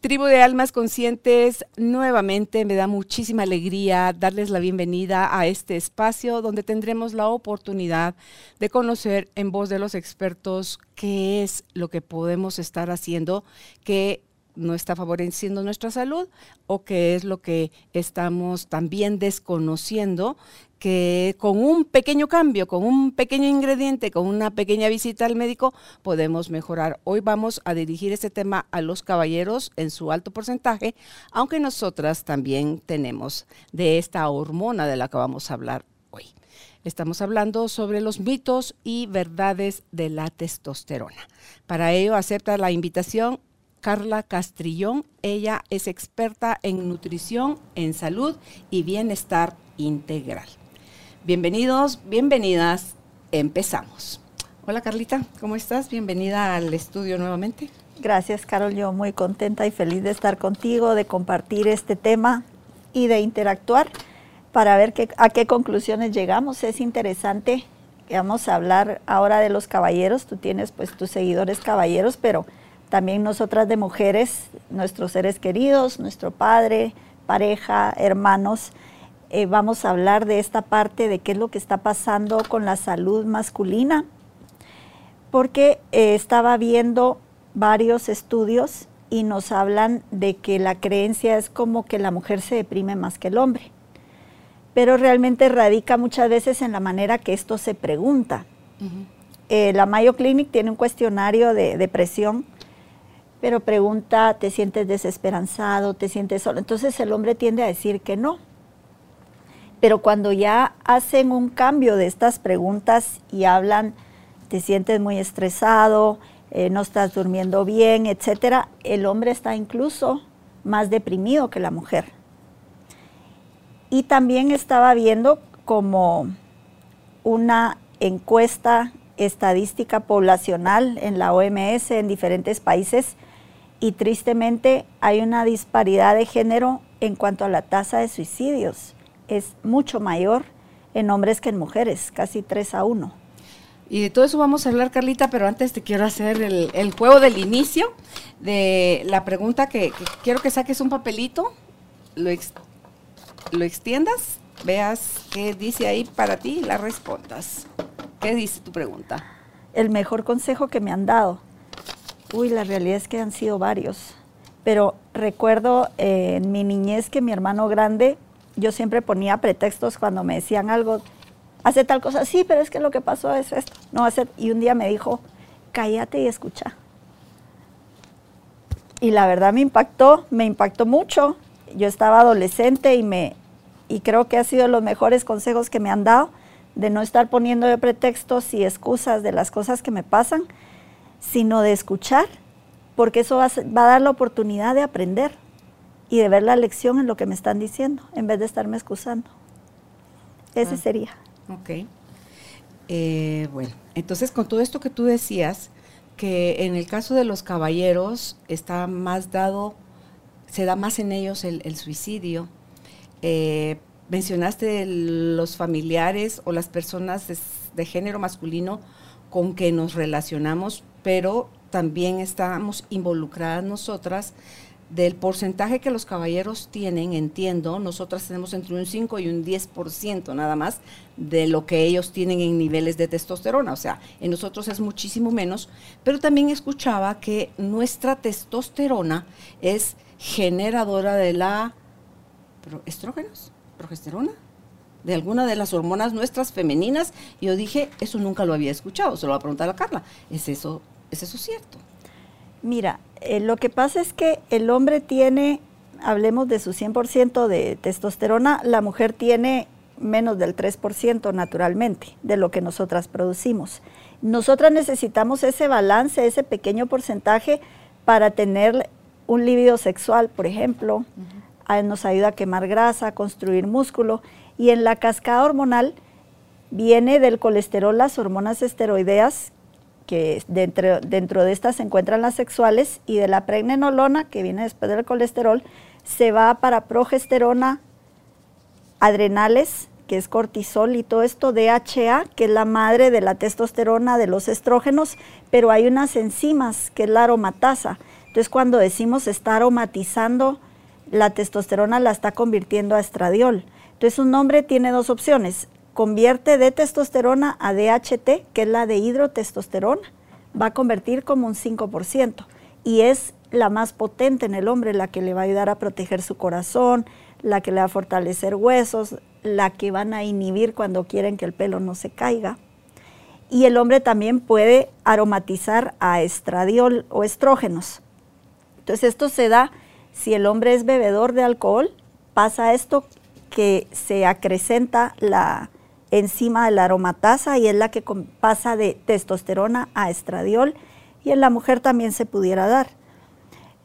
Tribu de Almas Conscientes, nuevamente me da muchísima alegría darles la bienvenida a este espacio donde tendremos la oportunidad de conocer en voz de los expertos qué es lo que podemos estar haciendo que no está favoreciendo nuestra salud o qué es lo que estamos también desconociendo que con un pequeño cambio, con un pequeño ingrediente, con una pequeña visita al médico, podemos mejorar. Hoy vamos a dirigir este tema a los caballeros en su alto porcentaje, aunque nosotras también tenemos de esta hormona de la que vamos a hablar hoy. Estamos hablando sobre los mitos y verdades de la testosterona. Para ello acepta la invitación Carla Castrillón. Ella es experta en nutrición, en salud y bienestar integral. Bienvenidos, bienvenidas. Empezamos. Hola Carlita, ¿cómo estás? Bienvenida al estudio nuevamente. Gracias, Carol. Yo muy contenta y feliz de estar contigo, de compartir este tema y de interactuar para ver a qué conclusiones llegamos. Es interesante vamos a hablar ahora de los caballeros. Tú tienes pues tus seguidores caballeros, pero también nosotras de mujeres, nuestros seres queridos, nuestro padre, pareja, hermanos eh, vamos a hablar de esta parte de qué es lo que está pasando con la salud masculina, porque eh, estaba viendo varios estudios y nos hablan de que la creencia es como que la mujer se deprime más que el hombre, pero realmente radica muchas veces en la manera que esto se pregunta. Eh, la Mayo Clinic tiene un cuestionario de depresión, pero pregunta, ¿te sientes desesperanzado? ¿Te sientes solo? Entonces el hombre tiende a decir que no pero cuando ya hacen un cambio de estas preguntas y hablan, te sientes muy estresado, eh, no estás durmiendo bien, etcétera, el hombre está incluso más deprimido que la mujer. Y también estaba viendo como una encuesta estadística poblacional en la OMS en diferentes países y tristemente hay una disparidad de género en cuanto a la tasa de suicidios es mucho mayor en hombres que en mujeres, casi 3 a 1. Y de todo eso vamos a hablar, Carlita, pero antes te quiero hacer el, juego del inicio de la pregunta que, quiero que saques un papelito, lo, lo extiendas, veas qué dice ahí para ti y la respondas. ¿Qué dice tu pregunta? El mejor consejo que me han dado. Uy, la realidad es que han sido varios. Pero recuerdo eh, en mi niñez que mi hermano grande yo siempre ponía pretextos cuando me decían algo, hace tal cosa, sí, pero es que lo que pasó es esto, no hace, y un día me dijo, cállate y escucha. Y la verdad me impactó, me impactó mucho. Yo estaba adolescente y me y creo que ha sido los mejores consejos que me han dado de no estar poniendo de pretextos y excusas de las cosas que me pasan, sino de escuchar, porque eso va a dar la oportunidad de aprender y de ver la lección en lo que me están diciendo, en vez de estarme excusando. Ese ah, sería. Ok. Eh, bueno, entonces con todo esto que tú decías, que en el caso de los caballeros está más dado, se da más en ellos el, suicidio. Eh, mencionaste los familiares o las personas de género masculino con que nos relacionamos, pero también estamos involucradas nosotras del porcentaje que los caballeros tienen, entiendo, nosotras tenemos entre un 5 y un 10% nada más de lo que ellos tienen en niveles de testosterona, o sea, en nosotros es muchísimo menos, pero también escuchaba que nuestra testosterona es generadora de la estrógenos, progesterona. De alguna de las hormonas nuestras femeninas. Y yo dije, eso nunca lo había escuchado, se lo voy a preguntar a Carla. ¿Es eso, ¿es eso cierto? Mira, eh, lo que pasa es que el hombre tiene, hablemos de su 100% de testosterona, la mujer tiene menos del 3% naturalmente de lo que nosotras producimos. Nosotras necesitamos ese balance, ese pequeño porcentaje para tener un líbido sexual, por ejemplo. Nos ayuda a quemar grasa, a construir músculo. Y en la cascada hormonal viene del colesterol las hormonas esteroideas, que dentro, dentro de estas se encuentran las sexuales, y de la pregnenolona, que viene después del colesterol, se va para progesterona, adrenales, que es cortisol y todo esto, DHA, que es la madre de la testosterona, de los estrógenos, pero hay unas enzimas, que es la aromatasa. Entonces cuando decimos está aromatizando, la testosterona la está convirtiendo a estradiol. Entonces un hombre tiene dos opciones, convierte de testosterona a DHT, que es la de hidrotestosterona, va a convertir como un 5%, y es la más potente en el hombre, la que le va a ayudar a proteger su corazón, la que le va a fortalecer huesos, la que van a inhibir cuando quieren que el pelo no se caiga. Y el hombre también puede aromatizar a estradiol o estrógenos. Entonces esto se da si el hombre es bebedor de alcohol, pasa esto se acrecenta la enzima de la aromatasa y es la que pasa de testosterona a estradiol y en la mujer también se pudiera dar.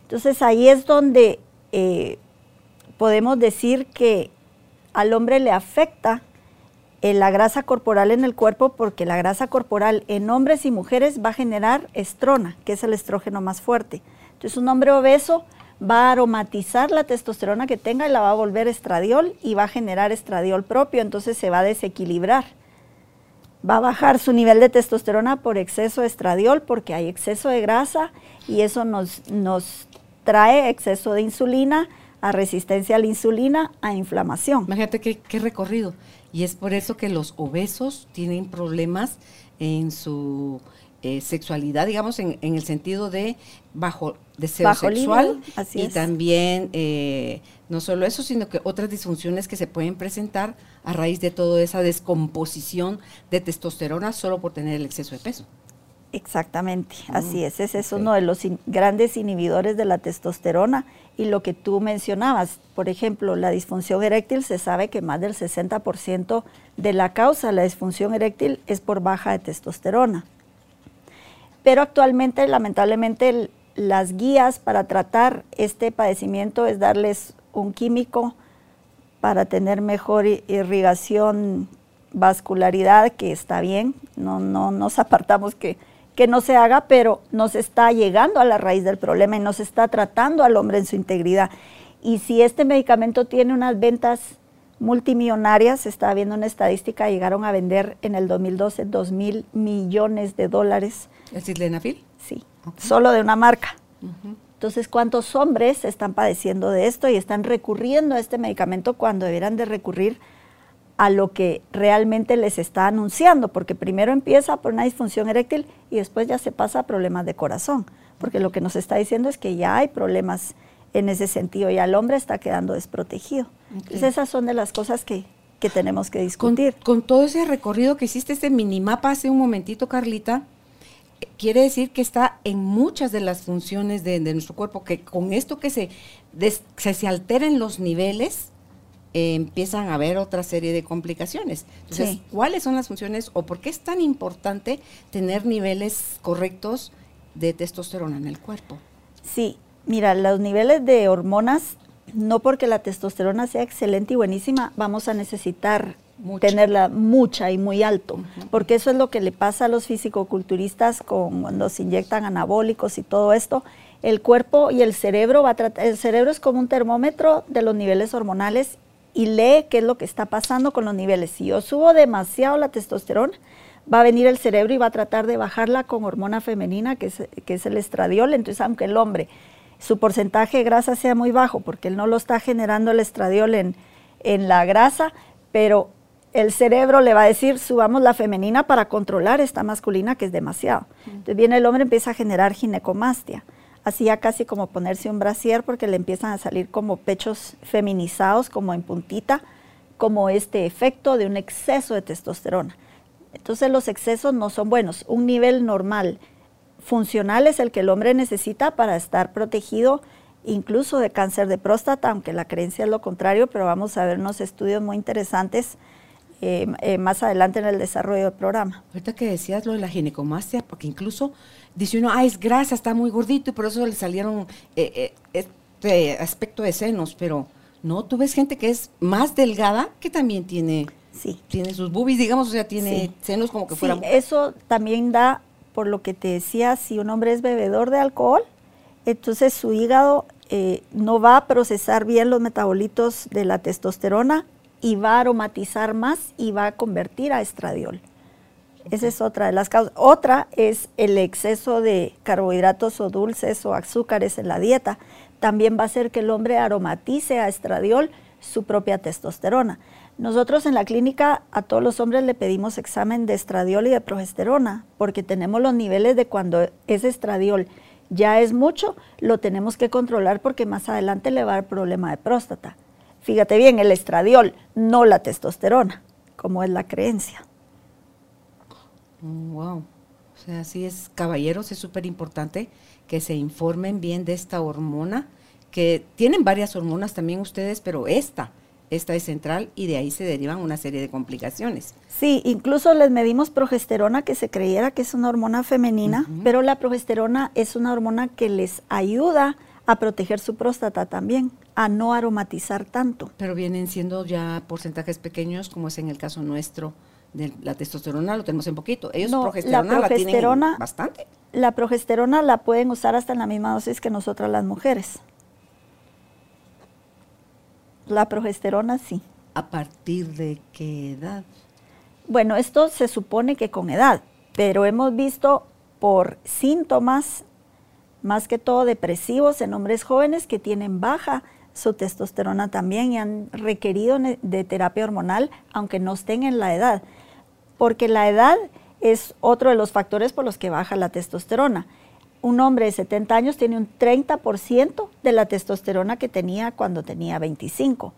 Entonces ahí es donde eh, podemos decir que al hombre le afecta eh, la grasa corporal en el cuerpo porque la grasa corporal en hombres y mujeres va a generar estrona, que es el estrógeno más fuerte. Entonces un hombre obeso va a aromatizar la testosterona que tenga y la va a volver estradiol y va a generar estradiol propio, entonces se va a desequilibrar. Va a bajar su nivel de testosterona por exceso de estradiol porque hay exceso de grasa y eso nos, nos trae exceso de insulina, a resistencia a la insulina, a inflamación. Imagínate qué, qué recorrido. Y es por eso que los obesos tienen problemas en su eh, sexualidad, digamos, en, el sentido de bajo deseo sexual y también eh, no solo eso, sino que otras disfunciones que se pueden presentar a raíz de toda esa descomposición de testosterona solo por tener el exceso de peso. Exactamente, mm, así es. Ese es uno de los grandes inhibidores de la testosterona. Y lo que tú mencionabas, por ejemplo, la disfunción eréctil, se sabe que más del 60% de la causa de la disfunción eréctil es por baja de testosterona. Pero actualmente, lamentablemente, las guías para tratar este padecimiento es darles un químico para tener mejor irrigación, vascularidad, que está bien, no, no nos apartamos que que no se haga, pero nos está llegando a la raíz del problema y nos está tratando al hombre en su integridad. Y si este medicamento tiene unas ventas multimillonarias, está viendo una estadística, llegaron a vender en el 2012 2 mil millones de dólares. ¿El sildenafil? Sí, solo de una marca. Entonces, ¿cuántos hombres están padeciendo de esto y están recurriendo a este medicamento cuando deberán de recurrir a lo que realmente les está anunciando, porque primero empieza por una disfunción eréctil y después ya se pasa a problemas de corazón, porque lo que nos está diciendo es que ya hay problemas en ese sentido y al hombre está quedando desprotegido. Entonces esas son de las cosas que, tenemos que discutir. Con, todo ese recorrido que hiciste, este minimapa hace un momentito, Carlita, quiere decir que está en muchas de las funciones de, nuestro cuerpo, que con esto que se, se, se alteren los niveles, empiezan a haber otra serie de complicaciones. Entonces, ¿cuáles son las funciones o por qué es tan importante tener niveles correctos de testosterona en el cuerpo? Sí, mira, los niveles de hormonas, no porque la testosterona sea excelente y buenísima, vamos a necesitar tenerla mucha y muy alto, porque eso es lo que le pasa a los fisicoculturistas con, cuando se inyectan anabólicos y todo esto. El cuerpo y el cerebro va a tratar, el cerebro es como un termómetro de los niveles hormonales y lee qué es lo que está pasando con los niveles. Si yo subo demasiado la testosterona, va a venir el cerebro y va a tratar de bajarla con hormona femenina, que es, que es el estradiol. Entonces, aunque el hombre, su porcentaje de grasa sea muy bajo, porque él no lo está generando el estradiol en, en la grasa, pero el cerebro le va a decir, subamos la femenina para controlar esta masculina que es demasiado. Entonces viene el hombre, empieza a generar ginecomastia hacía casi como ponerse un brasier porque le empiezan a salir como pechos feminizados, como en puntita, como este efecto de un exceso de testosterona. Entonces los excesos no son buenos. Un nivel normal funcional es el que el hombre necesita para estar protegido incluso de cáncer de próstata, aunque la creencia es lo contrario, pero vamos a ver unos estudios muy interesantes eh, eh, más adelante en el desarrollo del programa. Ahorita que decías lo de la ginecomastia, porque incluso dice uno, ah, es grasa, está muy gordito y por eso le salieron eh, este aspecto de senos, pero no, tú ves gente que es más delgada que también tiene, sí. tiene sus boobies, digamos, o sea, tiene senos como que fuera... Eso también da, por lo que te decía, si un hombre es bebedor de alcohol, entonces su hígado no va a procesar bien los metabolitos de la testosterona y va a aromatizar más y va a convertir a estradiol. Esa es otra de las causas. Otra es el exceso de carbohidratos o dulces o azúcares en la dieta. También va a hacer que el hombre aromatice a estradiol su propia testosterona. Nosotros en la clínica a todos los hombres le pedimos examen de estradiol y de progesterona porque tenemos los niveles de cuando ese estradiol ya es mucho, lo tenemos que controlar porque más adelante le va a dar problema de próstata. Fíjate bien, el estradiol, no la testosterona, como es la creencia. Mm, wow. O sea, así es, caballeros, es súper importante que se informen bien de esta hormona, que tienen varias hormonas también ustedes, pero esta, esta es central y de ahí se derivan una serie de complicaciones. Sí, incluso les medimos progesterona que se creyera que es una hormona femenina, pero la progesterona es una hormona que les ayuda a proteger su próstata también, a no aromatizar tanto. Pero vienen siendo ya porcentajes pequeños, como es en el caso nuestro de la testosterona, lo tenemos en poquito. Ellos no, progesterona la, progesterona, tienen bastante. La progesterona la pueden usar hasta en la misma dosis que nosotras las mujeres. La progesterona sí. ¿A partir de qué edad? Bueno, esto se supone que con edad, pero hemos visto por síntomas más que todo depresivos en hombres jóvenes que tienen baja su testosterona también y han requerido de terapia hormonal, aunque no estén en la edad, porque la edad es otro de los factores por los que baja la testosterona. Un hombre de 70 años tiene un 30% de la testosterona que tenía cuando tenía 25.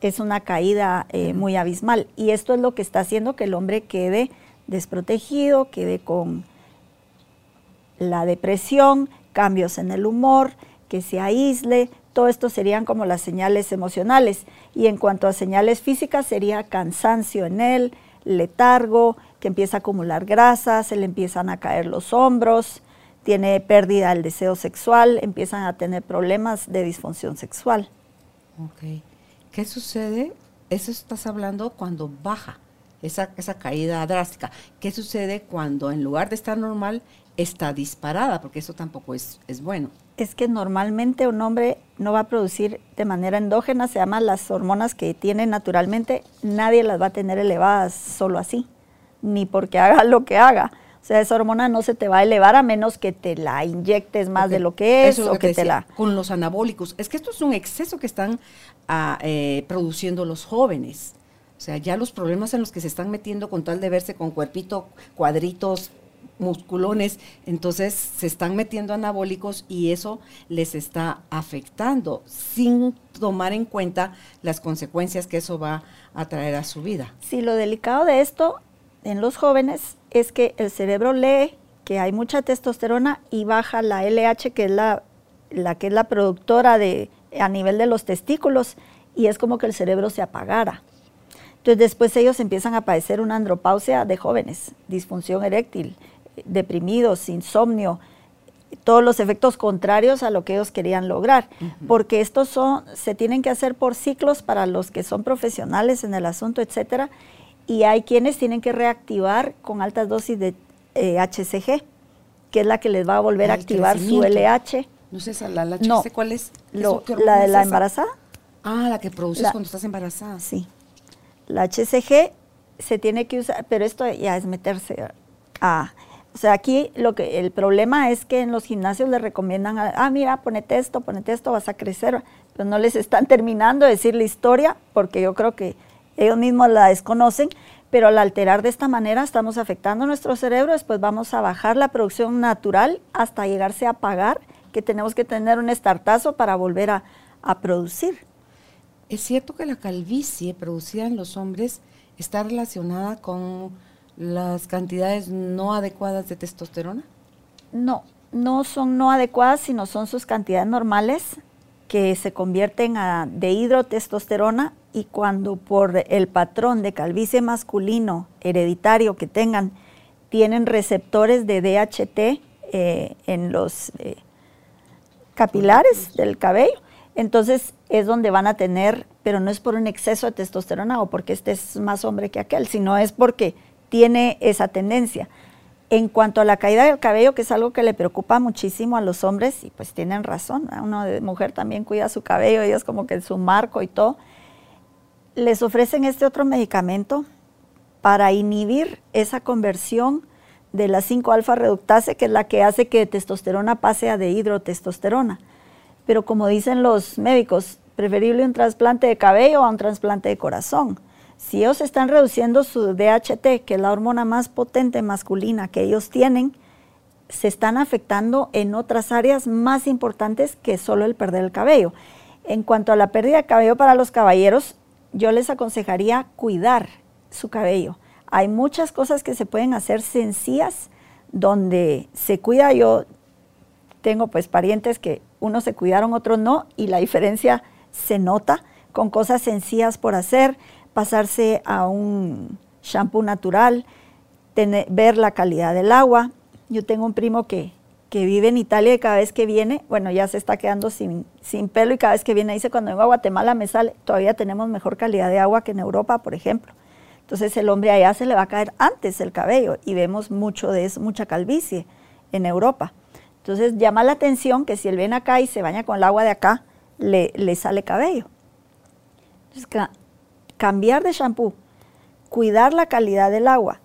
Es una caída eh, muy abismal y esto es lo que está haciendo que el hombre quede desprotegido, quede con la depresión, cambios en el humor, que se aísle, todo esto serían como las señales emocionales. Y en cuanto a señales físicas, sería cansancio en él, letargo, que empieza a acumular grasa, se le empiezan a caer los hombros, tiene pérdida del deseo sexual, empiezan a tener problemas de disfunción sexual. Ok. ¿Qué sucede? Eso estás hablando cuando baja esa, esa caída drástica. ¿Qué sucede cuando en lugar de estar normal está disparada, porque eso tampoco es, es bueno. Es que normalmente un hombre no va a producir de manera endógena, se llaman las hormonas que tiene naturalmente, nadie las va a tener elevadas solo así, ni porque haga lo que haga. O sea, esa hormona no se te va a elevar a menos que te la inyectes más de lo que es, o que, te la... Con los anabólicos. Es que esto es un exceso que están ah, eh, produciendo los jóvenes. O sea, ya los problemas en los que se están metiendo con tal de verse con cuerpito, cuadritos, musculones, entonces se están metiendo anabólicos y eso les está afectando sin tomar en cuenta las consecuencias que eso va a traer a su vida. Sí, lo delicado de esto en los jóvenes es que el cerebro lee que hay mucha testosterona y baja la LH, que es la, que es la productora de, a nivel de los testículos, y es como que el cerebro se apagara. Entonces después ellos empiezan a padecer una andropausia de jóvenes, disfunción eréctil, deprimidos, insomnio, todos los efectos contrarios a lo que ellos querían lograr, porque estos son, se tienen que hacer por ciclos para los que son profesionales en el asunto, etcétera, y hay quienes tienen que reactivar con altas dosis de HCG, eh, que es la que les va a volver a activar su LH. No sé, la, la HCG, ¿cuál es? la de la embarazada. Ah, la que produces cuando estás embarazada. Sí. La HCG se tiene que usar, pero esto ya es meterse a o sea, aquí lo que el problema es que en los gimnasios les recomiendan, ah, mira, ponete esto, ponete esto, vas a crecer, pero no les están terminando de decir la historia, porque yo creo que ellos mismos la desconocen, pero al alterar de esta manera estamos afectando nuestro cerebro, después vamos a bajar la producción natural hasta llegarse a apagar, que tenemos que tener un estartazo para volver a, a producir. ¿Es cierto que la calvicie producida en los hombres está relacionada con las cantidades no adecuadas de testosterona? No, no son no adecuadas, sino son sus cantidades normales que se convierten a dehidrotestosterona y cuando por el patrón de calvicie masculino hereditario que tengan, tienen receptores de DHT eh, en los eh, capilares del cabello, entonces es donde van a tener, pero no es por un exceso de testosterona o porque este es más hombre que aquel, sino es porque tiene esa tendencia. En cuanto a la caída del cabello, que es algo que le preocupa muchísimo a los hombres, y pues tienen razón, una de mujer también cuida su cabello, ellos como que su marco y todo, les ofrecen este otro medicamento para inhibir esa conversión de la 5-alfa reductase, que es la que hace que testosterona pase a dehidrotestosterona. Pero como dicen los médicos, preferible un trasplante de cabello a un trasplante de corazón. Si ellos están reduciendo su DHT, que es la hormona más potente masculina que ellos tienen, se están afectando en otras áreas más importantes que solo el perder el cabello. En cuanto a la pérdida de cabello para los caballeros, yo les aconsejaría cuidar su cabello. Hay muchas cosas que se pueden hacer sencillas donde se cuida. Yo tengo pues parientes que unos se cuidaron, otros no, y la diferencia se nota con cosas sencillas por hacer, pasarse a un shampoo natural, ver la calidad del agua. Yo tengo un primo que, que vive en Italia y cada vez que viene, bueno, ya se está quedando sin, sin pelo y cada vez que viene dice, cuando vengo a Guatemala me sale, todavía tenemos mejor calidad de agua que en Europa, por ejemplo. Entonces el hombre allá se le va a caer antes el cabello y vemos mucho de eso, mucha calvicie en Europa. Entonces llama la atención que si él viene acá y se baña con el agua de acá, le, le sale cabello. Entonces, cambiar de shampoo, cuidar la calidad del agua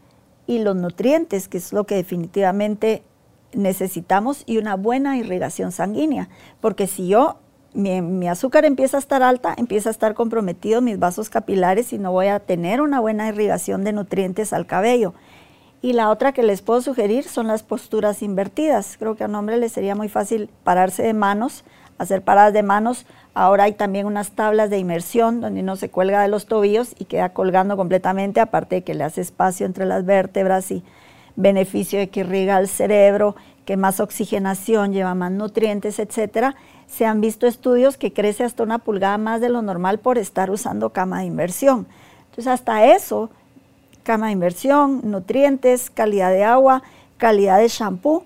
y los nutrientes, que es lo que definitivamente necesitamos, y una buena irrigación sanguínea. Porque si yo, mi, azúcar empieza a estar alta, empieza a estar comprometido mis vasos capilares y no voy a tener una buena irrigación de nutrientes al cabello. Y la otra que les puedo sugerir son las posturas invertidas. Creo que a un hombre le sería muy fácil pararse de manos, hacer paradas de manos Ahora hay también unas tablas de inmersión donde no se cuelga de los tobillos y queda colgando completamente, aparte de que le hace espacio entre las vértebras y beneficio de que irriga el cerebro, que más oxigenación, lleva más nutrientes, etcétera. Se han visto estudios que crece hasta una pulgada más de lo normal por estar usando cama de inversión. Entonces, hasta eso, cama de inversión, nutrientes, calidad de agua, calidad de shampoo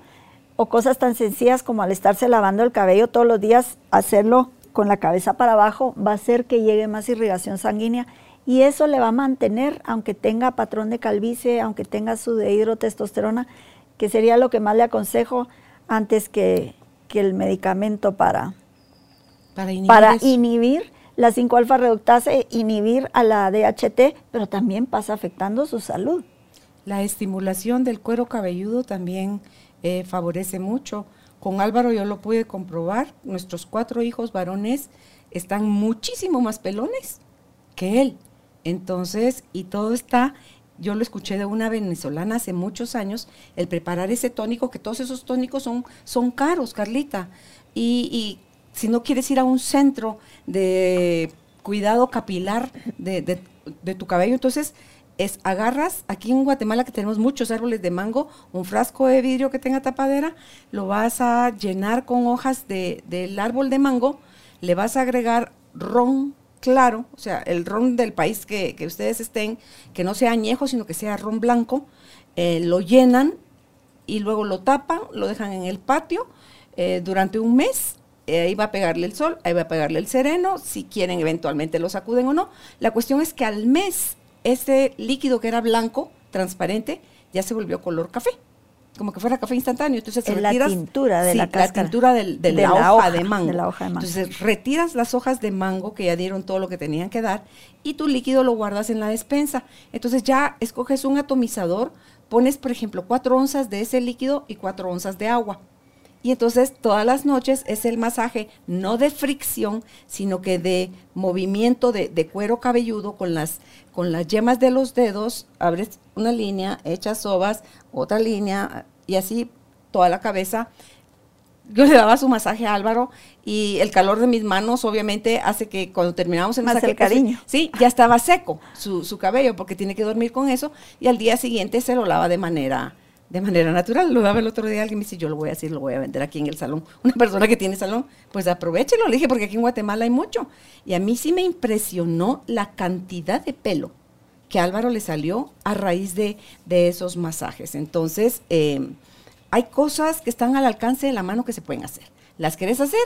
o cosas tan sencillas como al estarse lavando el cabello todos los días, hacerlo con la cabeza para abajo va a hacer que llegue más irrigación sanguínea y eso le va a mantener, aunque tenga patrón de calvicie, aunque tenga su dehidrotestosterona, que sería lo que más le aconsejo antes que, el medicamento para, para inhibir, la 5-alfa reductase, inhibir a la DHT, pero también pasa afectando su salud. La estimulación del cuero cabelludo también eh, favorece mucho con Álvaro yo lo pude comprobar, nuestros cuatro hijos varones están muchísimo más pelones que él. Entonces, y todo está, yo lo escuché de una venezolana hace muchos años, el preparar ese tónico, que todos esos tónicos son, son caros, Carlita. Y, y si no quieres ir a un centro de cuidado capilar de, de, de tu cabello, entonces es agarras, aquí en Guatemala que tenemos muchos árboles de mango, un frasco de vidrio que tenga tapadera, lo vas a llenar con hojas de, del árbol de mango, le vas a agregar ron claro, o sea, el ron del país que, ustedes estén, que no sea añejo, sino que sea ron blanco, eh, lo llenan y luego lo tapan, lo dejan en el patio eh, durante un mes eh, ahí va a pegarle el sol, ahí va a pegarle el sereno, si quieren eventualmente lo sacuden o no. La cuestión es que al mes ese líquido que era blanco, transparente, ya se volvió color café como que fuera café instantáneo. Entonces la tintura de la la tintura de, la, hoja, de mango. Entonces retiras las hojas de mango que ya dieron todo lo que tenían que dar y tu líquido lo guardas en la despensa. Entonces ya escoges un atomizador, pones por ejemplo cuatro onzas de ese líquido y cuatro onzas de agua. Y entonces todas las noches es el masaje no de fricción, sino que de movimiento de, cuero cabelludo con las, con las yemas de los dedos, abres una línea, echas sobas, otra línea y así toda la cabeza. yo le daba su masaje a Álvaro y el calor de mis manos obviamente hace que cuando terminamos el Más masaje... el cariño. pues, sí, ya estaba seco su, su cabello porque tiene que dormir con eso y al día siguiente se lo lava de manera de manera natural. Lo daba el otro día alguien me dice, yo lo voy a hacer, lo voy a vender aquí en el salón. Una persona que tiene salón, pues aprovechelo, le dije, porque aquí en Guatemala hay mucho. Y a mí sí me impresionó la cantidad de pelo que a Álvaro le salió a raíz de, de esos masajes. Entonces, eh, hay cosas que están al alcance de la mano que se pueden hacer. ¿Las querés hacer?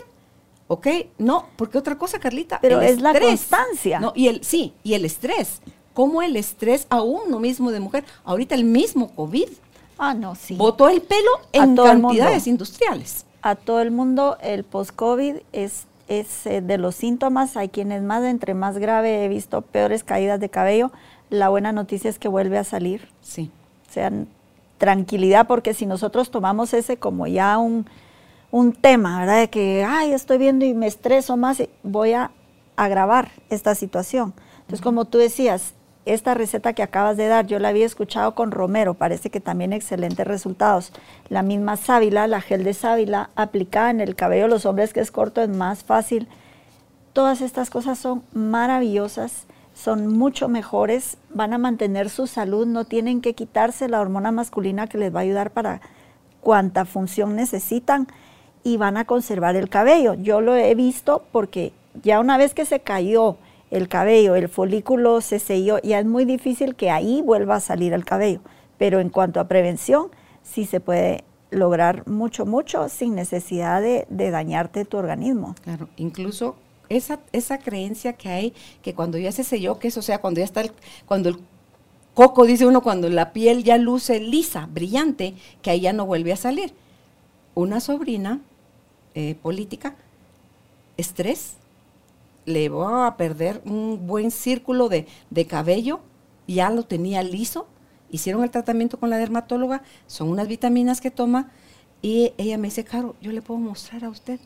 ¿Ok? No, porque otra cosa, Carlita. Pero el es la constancia. No, y el, sí, y el estrés. ¿Cómo el estrés a uno mismo de mujer? Ahorita el mismo COVID Ah, no, sí. botó el pelo en cantidades industriales. a todo el mundo el post-COVID es, es eh, de los síntomas, hay quienes más, entre más grave he visto peores caídas de cabello, la buena noticia es que vuelve a salir. Sí. O sea, tranquilidad, porque si nosotros tomamos ese como ya un, un tema, ¿verdad? De que, ay, estoy viendo y me estreso más, voy a agravar esta situación. Entonces, como tú decías, esta receta que acabas de dar, yo la había escuchado con Romero, parece que también excelentes resultados. La misma sábila, la gel de sábila, aplicada en el cabello de los hombres que es corto, es más fácil. Todas estas cosas son maravillosas, son mucho mejores, van a mantener su salud, no tienen que quitarse la hormona masculina que les va a ayudar para cuanta función necesitan y van a conservar el cabello. Yo lo he visto porque ya una vez que se cayó el cabello, el folículo se selló, ya es muy difícil que ahí vuelva a salir el cabello. Pero en cuanto a prevención, sí se puede lograr mucho, mucho sin necesidad de, dañarte tu organismo. Claro, incluso esa, esa creencia que hay que cuando ya se selló, que eso, sea, cuando ya está el, cuando el coco, dice uno, cuando la piel ya luce lisa, brillante, que ahí ya no vuelve a salir. Una sobrina eh, política, estrés, le va a perder un buen círculo de, de cabello, ya lo tenía liso, hicieron el tratamiento con la dermatóloga, son unas vitaminas que toma, y ella me dice, Caro, yo le puedo mostrar a usted.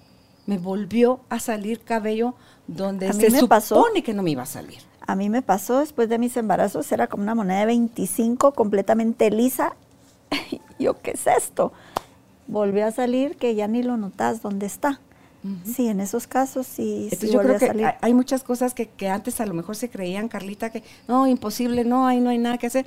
Me volvió a salir cabello donde A se me supone pasó. que no me iba a salir. A mí me pasó después de mis embarazos, era como una moneda de 25 completamente lisa. Yo, ¿qué es esto? Volvió a salir que ya ni lo notas dónde está. Sí, en esos casos sí, sí Entonces yo vuelve creo que salir. hay- muchas cosas que, que antes a lo mejor se creían, Carlita, que no, imposible, no, ahí no hay nada que hacer.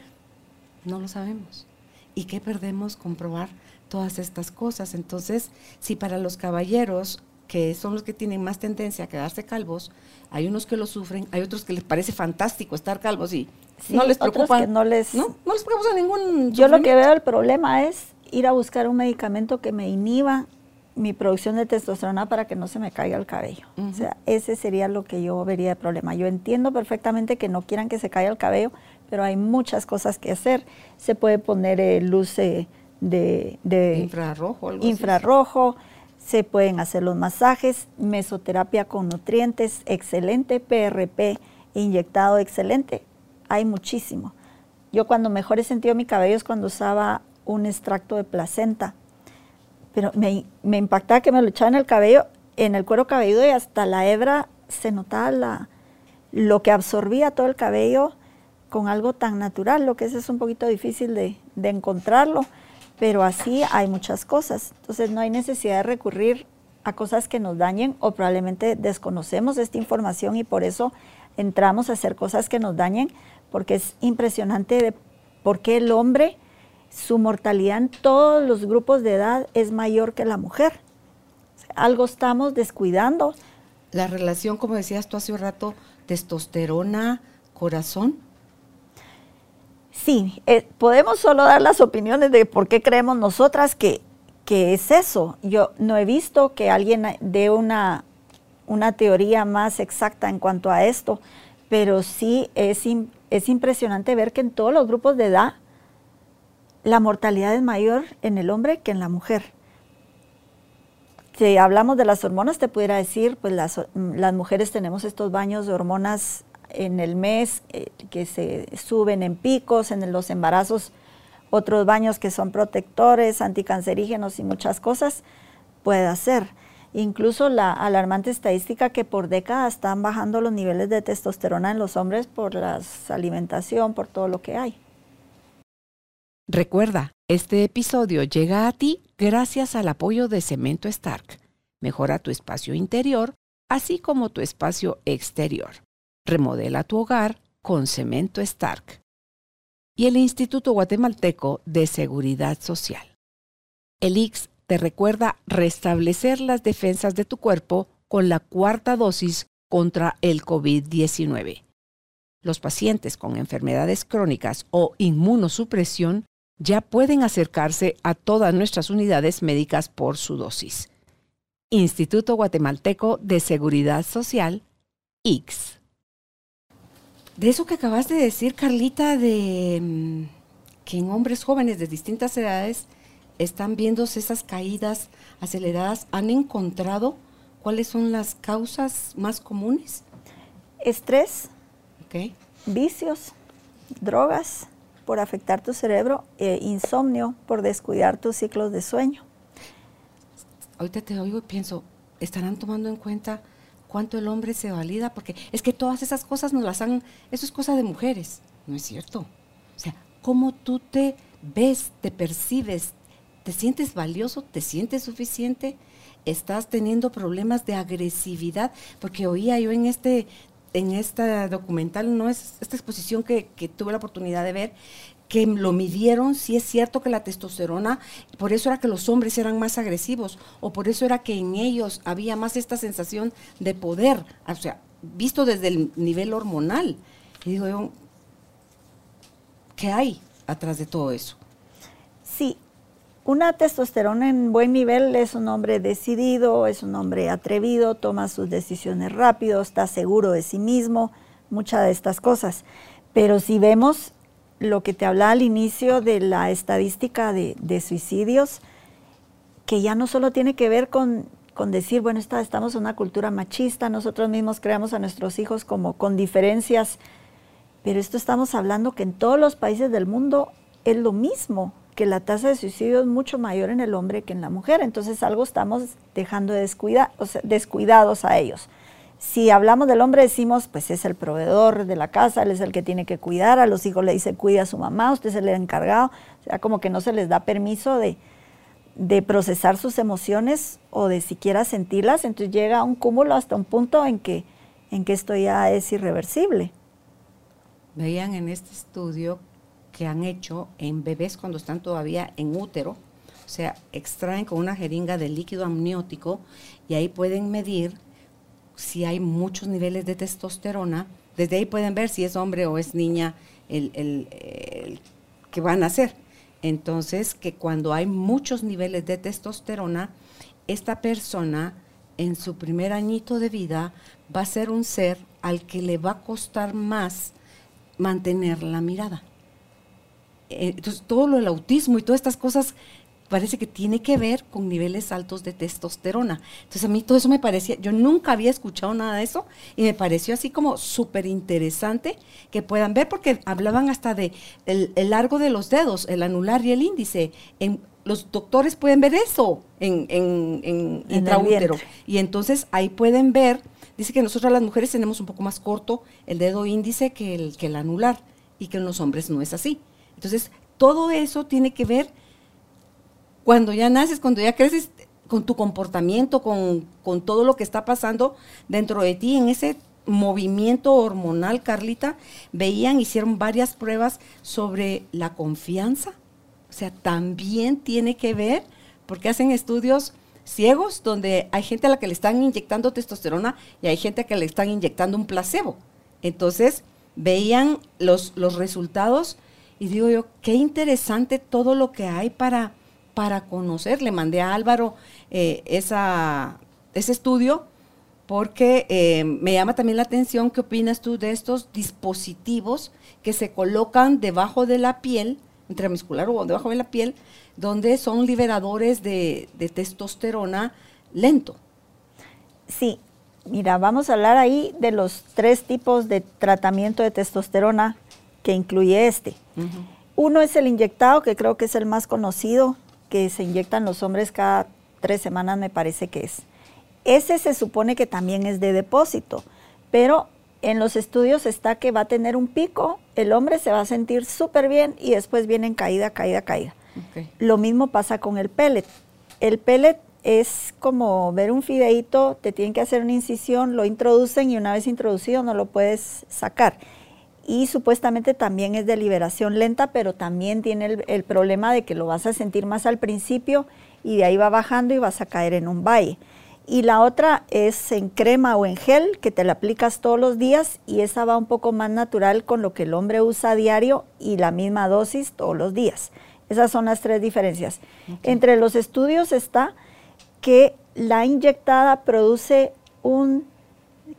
No lo sabemos. ¿Y qué perdemos comprobar todas estas cosas? Entonces, si para los caballeros, que son los que tienen más tendencia a quedarse calvos, hay unos que lo sufren, hay otros que les parece fantástico estar calvos y Sí, no les preocupa. que no les- No, no les preocupa ningún Yo lo que veo el problema es ir a buscar un medicamento que me inhiba mi producción de testosterona para que no se me caiga el cabello. O sea, ese sería lo que yo vería de problema. Yo entiendo perfectamente que no quieran que se caiga el cabello, pero hay muchas cosas que hacer. Se puede poner eh, luz eh, de, de infrarrojo, algo así. infrarrojo, se pueden hacer los masajes, mesoterapia con nutrientes, excelente, PRP inyectado, excelente. Hay muchísimo. Yo cuando mejor he sentido mi cabello es cuando usaba un extracto de placenta. Pero me, me impactaba que me lo en el cabello, en el cuero cabelludo y hasta la hebra se notaba la, lo que absorbía todo el cabello con algo tan natural, lo que es, es un poquito difícil de, de encontrarlo, pero así hay muchas cosas. Entonces no hay necesidad de recurrir a cosas que nos dañen o probablemente desconocemos esta información y por eso entramos a hacer cosas que nos dañen, porque es impresionante de por qué el hombre, su mortalidad en todos los grupos de edad es mayor que la mujer. Algo estamos descuidando. La relación, como decías tú hace un rato, testosterona, corazón. Sí, eh, podemos solo dar las opiniones de por qué creemos nosotras que, que es eso. Yo no he visto que alguien dé una, una teoría más exacta en cuanto a esto, pero sí es, es impresionante ver que en todos los grupos de edad la mortalidad es mayor en el hombre que en la mujer. Si hablamos de las hormonas, te pudiera decir, pues las, mujeres tenemos estos baños de hormonas en el mes eh, que se suben en picos, en los embarazos otros baños que son protectores, anticancerígenos y muchas cosas, puede hacer. Incluso la alarmante estadística que por décadas están bajando los niveles de testosterona en los hombres por la alimentación, por todo lo que hay. Recuerda, este episodio llega a ti gracias al apoyo de Cemento Stark. Mejora tu espacio interior, así como tu espacio exterior. Remodela tu hogar con Cemento Stark. Y el Instituto Guatemalteco de Seguridad Social. El IX te recuerda restablecer las defensas de tu cuerpo con la cuarta dosis contra el COVID-19. Los pacientes con enfermedades crónicas o inmunosupresión ya pueden acercarse a todas nuestras unidades médicas por su dosis. Instituto Guatemalteco de Seguridad Social, IX. De eso que acabas de decir, Carlita, de mm, que en hombres jóvenes de distintas edades están viendo esas caídas aceleradas, ¿han encontrado cuáles son las causas más comunes? Estrés, vicios, drogas, por afectar tu cerebro, e insomnio por descuidar tus ciclos de sueño. Ahorita te oigo y pienso, ¿estarán tomando en cuenta cuánto el hombre se valida? Porque es que todas esas cosas nos las han, eso es cosa de mujeres, ¿no es cierto? O sea, ¿cómo tú te ves, te percibes, te sientes valioso, te sientes suficiente? estás teniendo problemas de agresividad, porque oía yo en este en esta documental, no es esta exposición que, tuve la oportunidad de ver, que lo midieron, si es cierto que la testosterona, por eso era que los hombres eran más agresivos, o por eso era que en ellos había más esta sensación de poder, o sea, visto desde el nivel hormonal. Y digo yo, ¿qué hay atrás de todo eso? Sí, una testosterona en buen nivel es un hombre decidido, es un hombre atrevido, toma sus decisiones rápido, está seguro de sí mismo, muchas de estas cosas. Pero si vemos lo que te hablaba al inicio de la estadística de, suicidios, que ya no solo tiene que ver con, decir, bueno, estamos en una cultura machista, nosotros mismos creamos a nuestros hijos como con diferencias, pero esto estamos hablando que en todos los países del mundo es lo mismo que la tasa de suicidio es mucho mayor en el hombre que en la mujer. Entonces algo estamos dejando de descuida, descuidados a ellos. Si hablamos del hombre decimos, pues es el proveedor de la casa, él es el que tiene que cuidar, a los hijos le dice cuida a su mamá, usted es el encargado, o sea, como que no se les da permiso de, de procesar sus emociones o de siquiera sentirlas, entonces llega a un cúmulo hasta un punto en que, en que esto ya es irreversible. Veían en este estudio que han hecho en bebés cuando están todavía en útero. O sea, extraen con una jeringa de líquido amniótico y ahí pueden medir si hay muchos niveles de testosterona. Desde ahí pueden ver si es hombre o es niña el, que van a hacer. Entonces, que cuando hay muchos niveles de testosterona, esta persona en su primer añito de vida va a ser un ser al que le va a costar más mantener la mirada. Eh, entonces, todo lo del autismo y todas estas cosas parece que tiene que ver con niveles altos de testosterona. Entonces a mí todo eso me parecía, yo nunca había escuchado nada de eso y me pareció así como súper interesante que puedan ver porque hablaban hasta de el, largo de los dedos, el anular y el índice. En, los doctores pueden ver eso en, en, en, intraútero. Y entonces ahí pueden ver, dice que nosotros las mujeres tenemos un poco más corto el dedo índice que el, que el anular y que en los hombres no es así. Entonces, todo eso tiene que ver cuando ya naces, cuando ya creces, con tu comportamiento, con, todo lo que está pasando dentro de ti, en ese movimiento hormonal, Carlita, veían, hicieron varias pruebas sobre la confianza. O sea, también tiene que ver, porque hacen estudios ciegos donde hay gente a la que le están inyectando testosterona y hay gente a la que le están inyectando un placebo. Entonces, veían los, los resultados y digo yo, qué interesante todo lo que hay para, para conocer. Le mandé a Álvaro eh, ese estudio porque eh, me llama también la atención qué opinas tú de estos dispositivos que se colocan debajo de la piel, intramuscular o debajo de la piel, donde son liberadores de, de testosterona lento. Sí, mira, vamos a hablar ahí de los tres tipos de tratamiento de testosterona que incluye este. Uno es el inyectado, que creo que es el más conocido, que se inyectan los hombres cada tres semanas, me parece que es. Ese se supone que también es de depósito, pero en los estudios está que va a tener un pico, el hombre se va a sentir súper bien y después viene en caída, caída, caída. Lo mismo pasa con el pellet. El pellet es como ver un fideíto, te tienen que hacer una incisión, lo introducen y una vez introducido no lo puedes sacar. Y supuestamente también es de liberación lenta, pero también tiene el, el problema de que lo vas a sentir más al principio y de ahí va bajando y vas a caer en un valle. Y la otra es en crema o en gel, que te la aplicas todos los días y esa va un poco más natural con lo que el hombre usa a diario y la misma dosis todos los días. Esas son las tres diferencias. Entre los estudios está que la inyectada produce un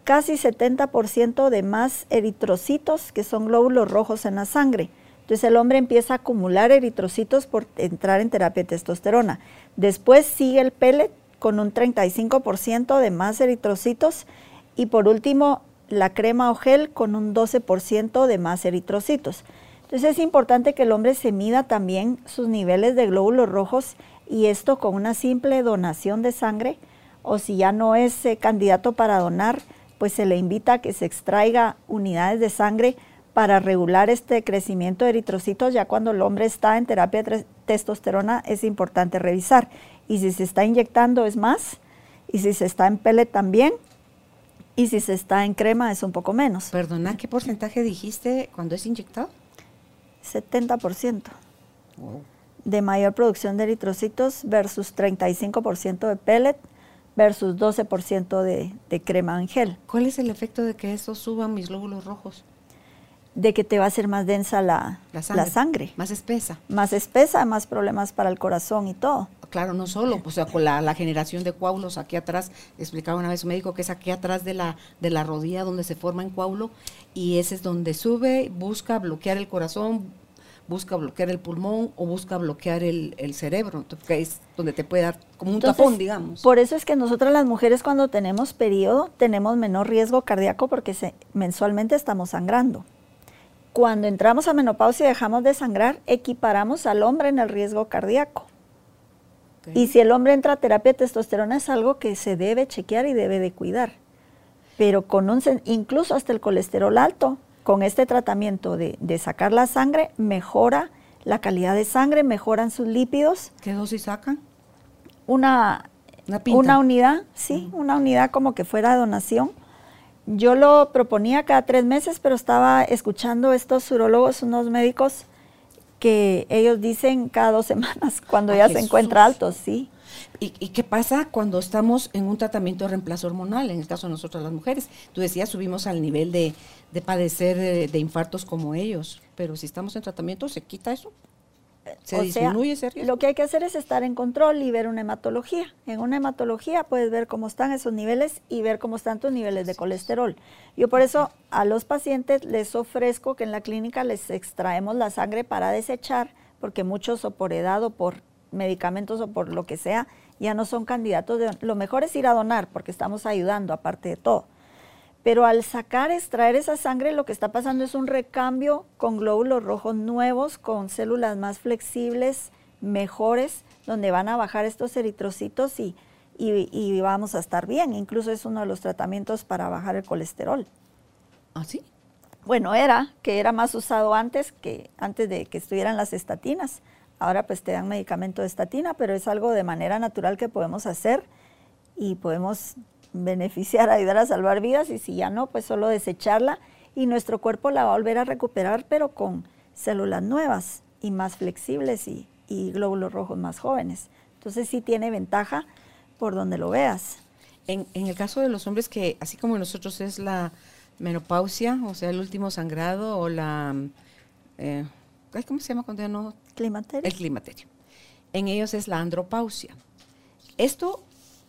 casi 70% de más eritrocitos, que son glóbulos rojos en la sangre. Entonces el hombre empieza a acumular eritrocitos por entrar en terapia de testosterona. Después sigue el pellet con un 35% de más eritrocitos y por último la crema o gel con un 12% de más eritrocitos. Entonces es importante que el hombre se mida también sus niveles de glóbulos rojos y esto con una simple donación de sangre o si ya no es eh, candidato para donar, pues se le invita a que se extraiga unidades de sangre para regular este crecimiento de eritrocitos. Ya cuando el hombre está en terapia de testosterona es importante revisar. Y si se está inyectando es más, y si se está en pellet también, y si se está en crema es un poco menos. Perdona, ¿qué porcentaje dijiste cuando es inyectado? 70% de mayor producción de eritrocitos versus 35% de pellet versus 12% de, de crema en gel. ¿Cuál es el efecto de que eso suba mis glóbulos rojos? De que te va a hacer más densa la, La sangre. la sangre. Más espesa. Más espesa, más problemas para el corazón y todo. Claro, no solo, o sea, con la, la generación de coágulos aquí atrás, explicaba una vez un médico que es aquí atrás de la, de la rodilla donde se forma en coágulo y ese es donde sube, busca bloquear el corazón, busca bloquear el pulmón o busca bloquear el, el cerebro, que es donde te puede dar como un Entonces, tapón, digamos. Por eso es que nosotras las mujeres cuando tenemos periodo tenemos menor riesgo cardíaco porque se- mensualmente estamos sangrando. Cuando entramos a menopausia y dejamos de sangrar, equiparamos al hombre en el riesgo cardíaco. Ok. Y si el hombre entra a terapia de testosterona es algo que se debe chequear y debe de cuidar. Pero con un, incluso hasta el colesterol alto, con este tratamiento de, de sacar la sangre, mejora la calidad de sangre, mejoran sus lípidos. ¿Qué dosis sacan? Una, Una unidad, sí, una unidad como que fuera donación. Yo lo proponía cada tres meses, pero estaba escuchando estos urólogos, unos médicos, que ellos dicen cada dos semanas cuando ya se encuentra alto, sí. ¿Y, y qué pasa cuando estamos en un tratamiento de reemplazo hormonal, en el caso de nosotras las mujeres? Tú decías, subimos al nivel de, de padecer de, de infartos como ellos, pero si estamos en tratamiento, ¿se quita eso? ¿Se O sea, disminuye ese riesgo? Lo que hay que hacer es estar en control y ver una hematología. En una hematología puedes ver cómo están esos niveles y ver cómo están tus niveles de colesterol. Yo por eso a los pacientes les ofrezco que en la clínica les extraemos la sangre para desechar, porque muchos o por edad o por medicamentos o por lo que sea, ya no son candidatos. De, lo mejor es ir a donar porque estamos ayudando aparte de todo. Pero al sacar, extraer esa sangre, lo que está pasando es un recambio con glóbulos rojos nuevos, con células más flexibles, mejores, donde van a bajar estos eritrocitos y, y- y vamos a estar bien. Incluso es uno de los tratamientos para bajar el colesterol. ¿Ah, sí? Bueno, era que era más usado antes que antes de que estuvieran las estatinas. Ahora pues te dan medicamento de estatina, pero es algo de manera natural que podemos hacer y podemos beneficiar, ayudar a salvar vidas y si ya no, pues solo desecharla y nuestro cuerpo la va a volver a recuperar, pero con células nuevas y más flexibles y, glóbulos rojos más jóvenes. Entonces sí tiene ventaja por donde lo veas. En, el caso de los hombres que, así como nosotros es la menopausia, o sea, el último sangrado o la... eh, ¿Cómo se llama cuando ya no Climaterio. el climaterio. En ellos es la andropausia. Esto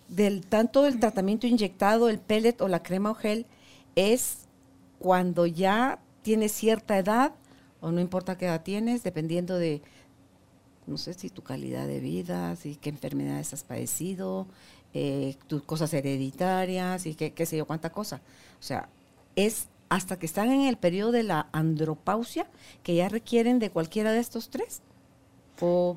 del tanto del tratamiento inyectado, el pellet o la crema o gel, es cuando ya tienes cierta edad, o no importa qué edad tienes, dependiendo de, no sé si tu calidad de vida, si qué enfermedades has padecido, eh, tus cosas hereditarias y qué, qué sé yo, cuánta cosa. O sea, es hasta que están en el periodo de la andropausia que ya requieren de cualquiera de estos tres. O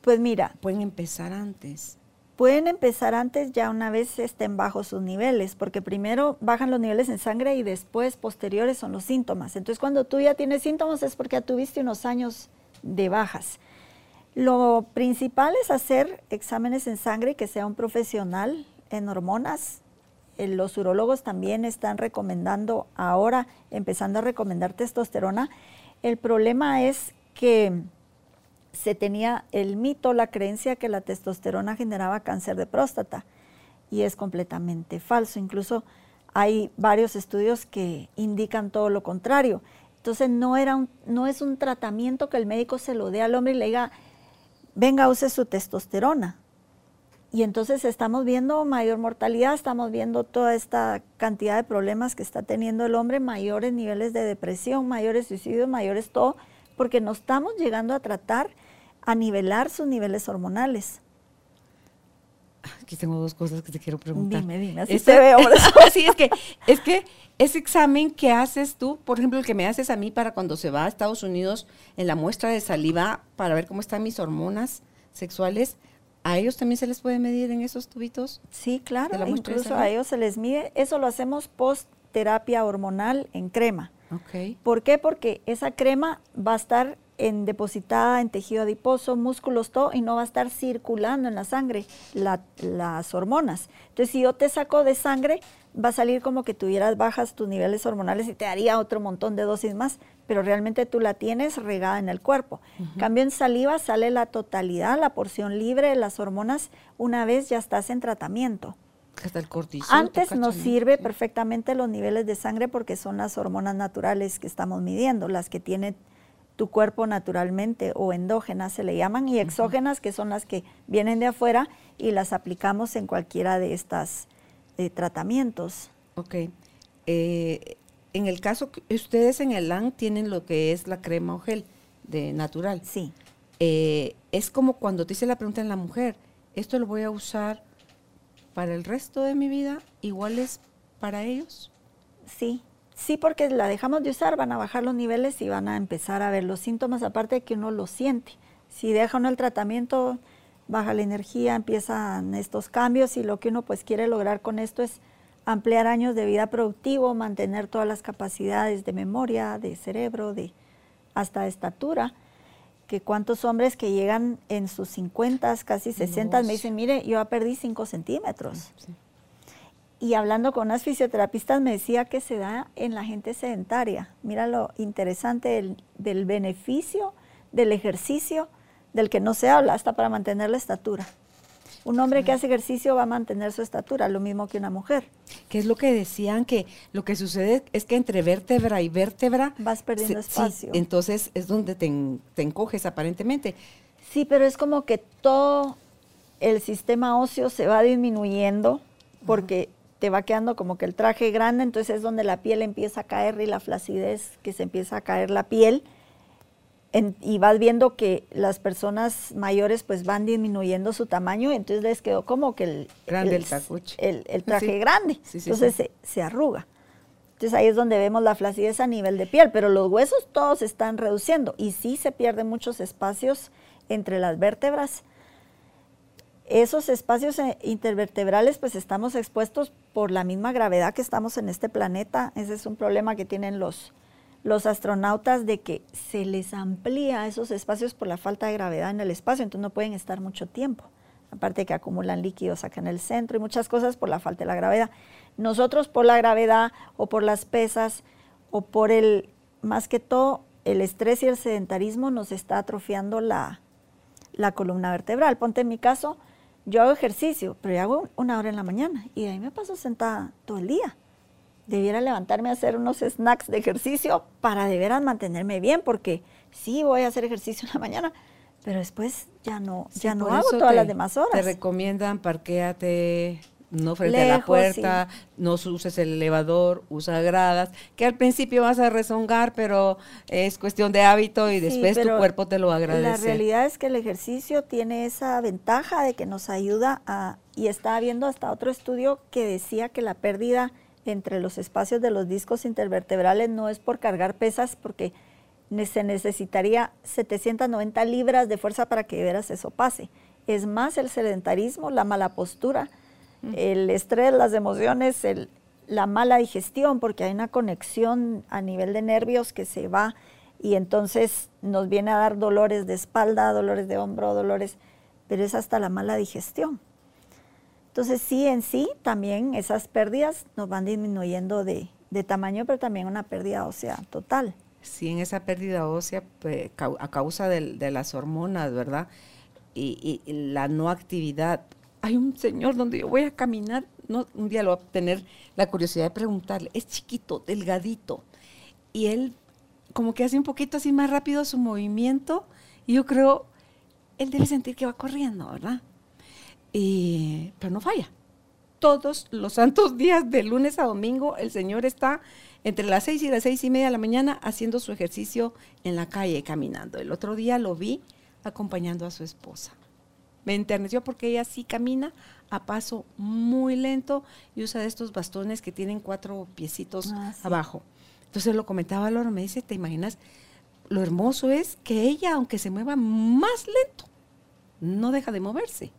Pues mira, pueden empezar antes. pueden empezar antes ya una vez estén bajos sus niveles, porque primero bajan los niveles en sangre y después posteriores son los síntomas. Entonces cuando tú ya tienes síntomas es porque ya tuviste unos años de bajas. Lo principal es hacer exámenes en sangre y que sea un profesional en hormonas. Eh, los urólogos también están recomendando ahora, empezando a recomendar testosterona. El problema es que se tenía el mito, la creencia que la testosterona generaba cáncer de próstata y es completamente falso. Incluso hay varios estudios que indican todo lo contrario. Entonces no, era no es un tratamiento que el médico se lo dé al hombre y le diga, venga, use su testosterona. Y entonces estamos viendo mayor mortalidad, estamos viendo toda esta cantidad de problemas que está teniendo el hombre, mayores niveles de depresión, mayores suicidios, mayores todo, porque no estamos llegando a tratar a nivelar sus niveles hormonales. Aquí tengo dos cosas que te quiero preguntar. Dime, dime, así este, te veo. sí, es que, es que ese examen que haces tú, por ejemplo, el que me haces a mí para cuando se va a Estados Unidos en la muestra de saliva para ver cómo están mis hormonas sexuales, ¿a ellos también se les puede medir en esos tubitos? Sí, claro, incluso a ellos se les mide. Eso lo hacemos post terapia hormonal en crema. Okay. ¿Por qué? Porque esa crema va a estar en depositada en tejido adiposo, músculos, todo, y no va a estar circulando en la sangre las hormonas. Entonces, si yo te saco de sangre, va a salir como que tuvieras bajas tus niveles hormonales y te daría otro montón de dosis más, pero realmente tú la tienes regada en el cuerpo. Cambio en saliva sale la totalidad, la porción libre de las hormonas, una vez ya estás en tratamiento. Hasta el cortisol. Antes nos sirve perfectamente los niveles de sangre porque son las hormonas naturales que estamos midiendo, las que tiene tu cuerpo naturalmente o endógenas se le llaman y exógenas que son las que vienen de afuera y las aplicamos en cualquiera de estos eh, tratamientos. Ok. Eh, en el caso que ustedes en el LAN tienen lo que es la crema o gel de natural. Sí. Eh, es como cuando te hice la pregunta en la mujer, ¿esto lo voy a usar para el resto de mi vida? ¿Igual es para ellos? Sí, Sí, porque la dejamos de usar, van a bajar los niveles y van a empezar a ver los síntomas, aparte de que uno lo siente. Si deja uno el tratamiento, baja la energía, empiezan estos cambios y lo que uno pues quiere lograr con esto es ampliar años de vida productivo, mantener todas las capacidades de memoria, de cerebro, de hasta de estatura. Que cuántos hombres que llegan en sus 50, casi 60, me dicen, mire, yo perdí 5 centímetros y hablando con unas fisioterapistas me decía que se da en la gente sedentaria. Mira lo interesante del, beneficio del ejercicio del que no se habla hasta para mantener la estatura. Un hombre que hace ejercicio va a mantener su estatura, lo mismo que una mujer. ¿Qué es lo que decían? Que lo que sucede es que entre vértebra y vértebra... Vas perdiendo espacio. entonces es donde te, te, encoges aparentemente. Sí, pero es como que todo el sistema óseo se va disminuyendo porque te va quedando como que el traje grande, entonces es donde la piel empieza a caer y la flacidez, que se empieza a caer la piel. y vas viendo que las personas mayores pues van disminuyendo su tamaño, entonces les quedó como que el, grande el, el, traje grande, entonces se, se, arruga. Entonces ahí es donde vemos la flacidez a nivel de piel, pero los huesos todos están reduciendo y sí se pierden muchos espacios entre las vértebras esos espacios eh, intervertebrales pues estamos expuestos por la misma gravedad que estamos en este planeta. Ese es un problema que tienen los, los astronautas de que se les amplía esos espacios por la falta de gravedad en el espacio, entonces no pueden estar mucho tiempo. Aparte que acumulan líquidos acá en el centro y muchas cosas por la falta de la gravedad. Nosotros por la gravedad o por las pesas o por el, más que todo, el estrés y el sedentarismo nos está atrofiando la, la columna vertebral. Ponte en mi caso, yo hago ejercicio, pero yo hago una hora en la mañana y de ahí me paso sentada todo el día. Debiera levantarme a hacer unos snacks de ejercicio para de veras mantenerme bien, porque sí voy a hacer ejercicio en la mañana, pero después ya no, ya no hago todas las demás horas. Te recomiendan parquéate no frente a la puerta, no uses el elevador, usa gradas, que al principio vas a rezongar, pero es cuestión de hábito y después tu cuerpo te lo agradece. La realidad es que el ejercicio tiene esa ventaja de que nos ayuda a, y estaba viendo hasta otro estudio que decía que la pérdida entre los espacios de los discos intervertebrales no es por cargar pesas, porque se necesitaría 790 libras de fuerza para que de veras eso pase es más el sedentarismo, la mala postura, el estrés, las emociones, el, la mala digestión, porque hay una conexión a nivel de nervios que se va y entonces nos viene a dar dolores de espalda, dolores de hombro, dolores, pero es hasta la mala digestión. Entonces sí, en sí, también esas pérdidas nos van disminuyendo de, tamaño, pero también una pérdida ósea total. Sí, en esa pérdida ósea pues, a causa de, las hormonas, ¿verdad? Y, y, la no actividad. Hay un señor donde yo voy a caminar no, un día lo voy a tener la curiosidad de preguntarle, es chiquito, delgadito, y él como que hace un poquito así más rápido su movimiento, y yo creo, él debe sentir que va corriendo, ¿verdad? pero no falla. Todos los santos días, de lunes a domingo, el Señor está entre las seis y las seis y media de la mañana haciendo su ejercicio en la calle, caminando. El otro día lo vi acompañando a su esposa. Me enterneció porque ella sí camina a paso muy lento y usa de estos bastones que tienen cuatro piecitos ah, abajo. Entonces lo comentaba Laura, me dice, ¿te imaginas? Lo hermoso es que ella, aunque se mueva más lento, no deja de moverse.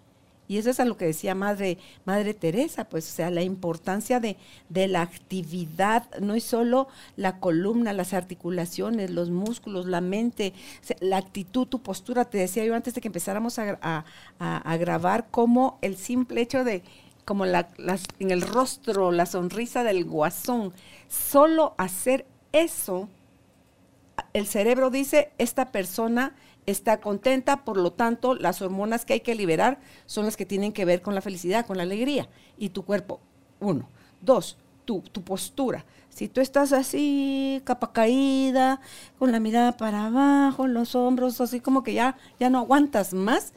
Y eso es a lo que decía Madre, Madre Teresa, pues, o sea, la importancia de, de, la actividad, no es solo la columna, las articulaciones, los músculos, la mente, la actitud, tu postura. Te decía yo antes de que empezáramos a, a, grabar, cómo el simple hecho de, como la, en el rostro, la sonrisa del guasón, solo hacer eso, el cerebro dice, esta persona está contenta, por lo tanto, las hormonas que hay que liberar son las que tienen que ver con la felicidad, con la alegría. Y tu cuerpo, uno. Dos, tu, tu postura. Si tú estás así, capa caída, con la mirada para abajo, los hombros así como que ya, ya no aguantas más,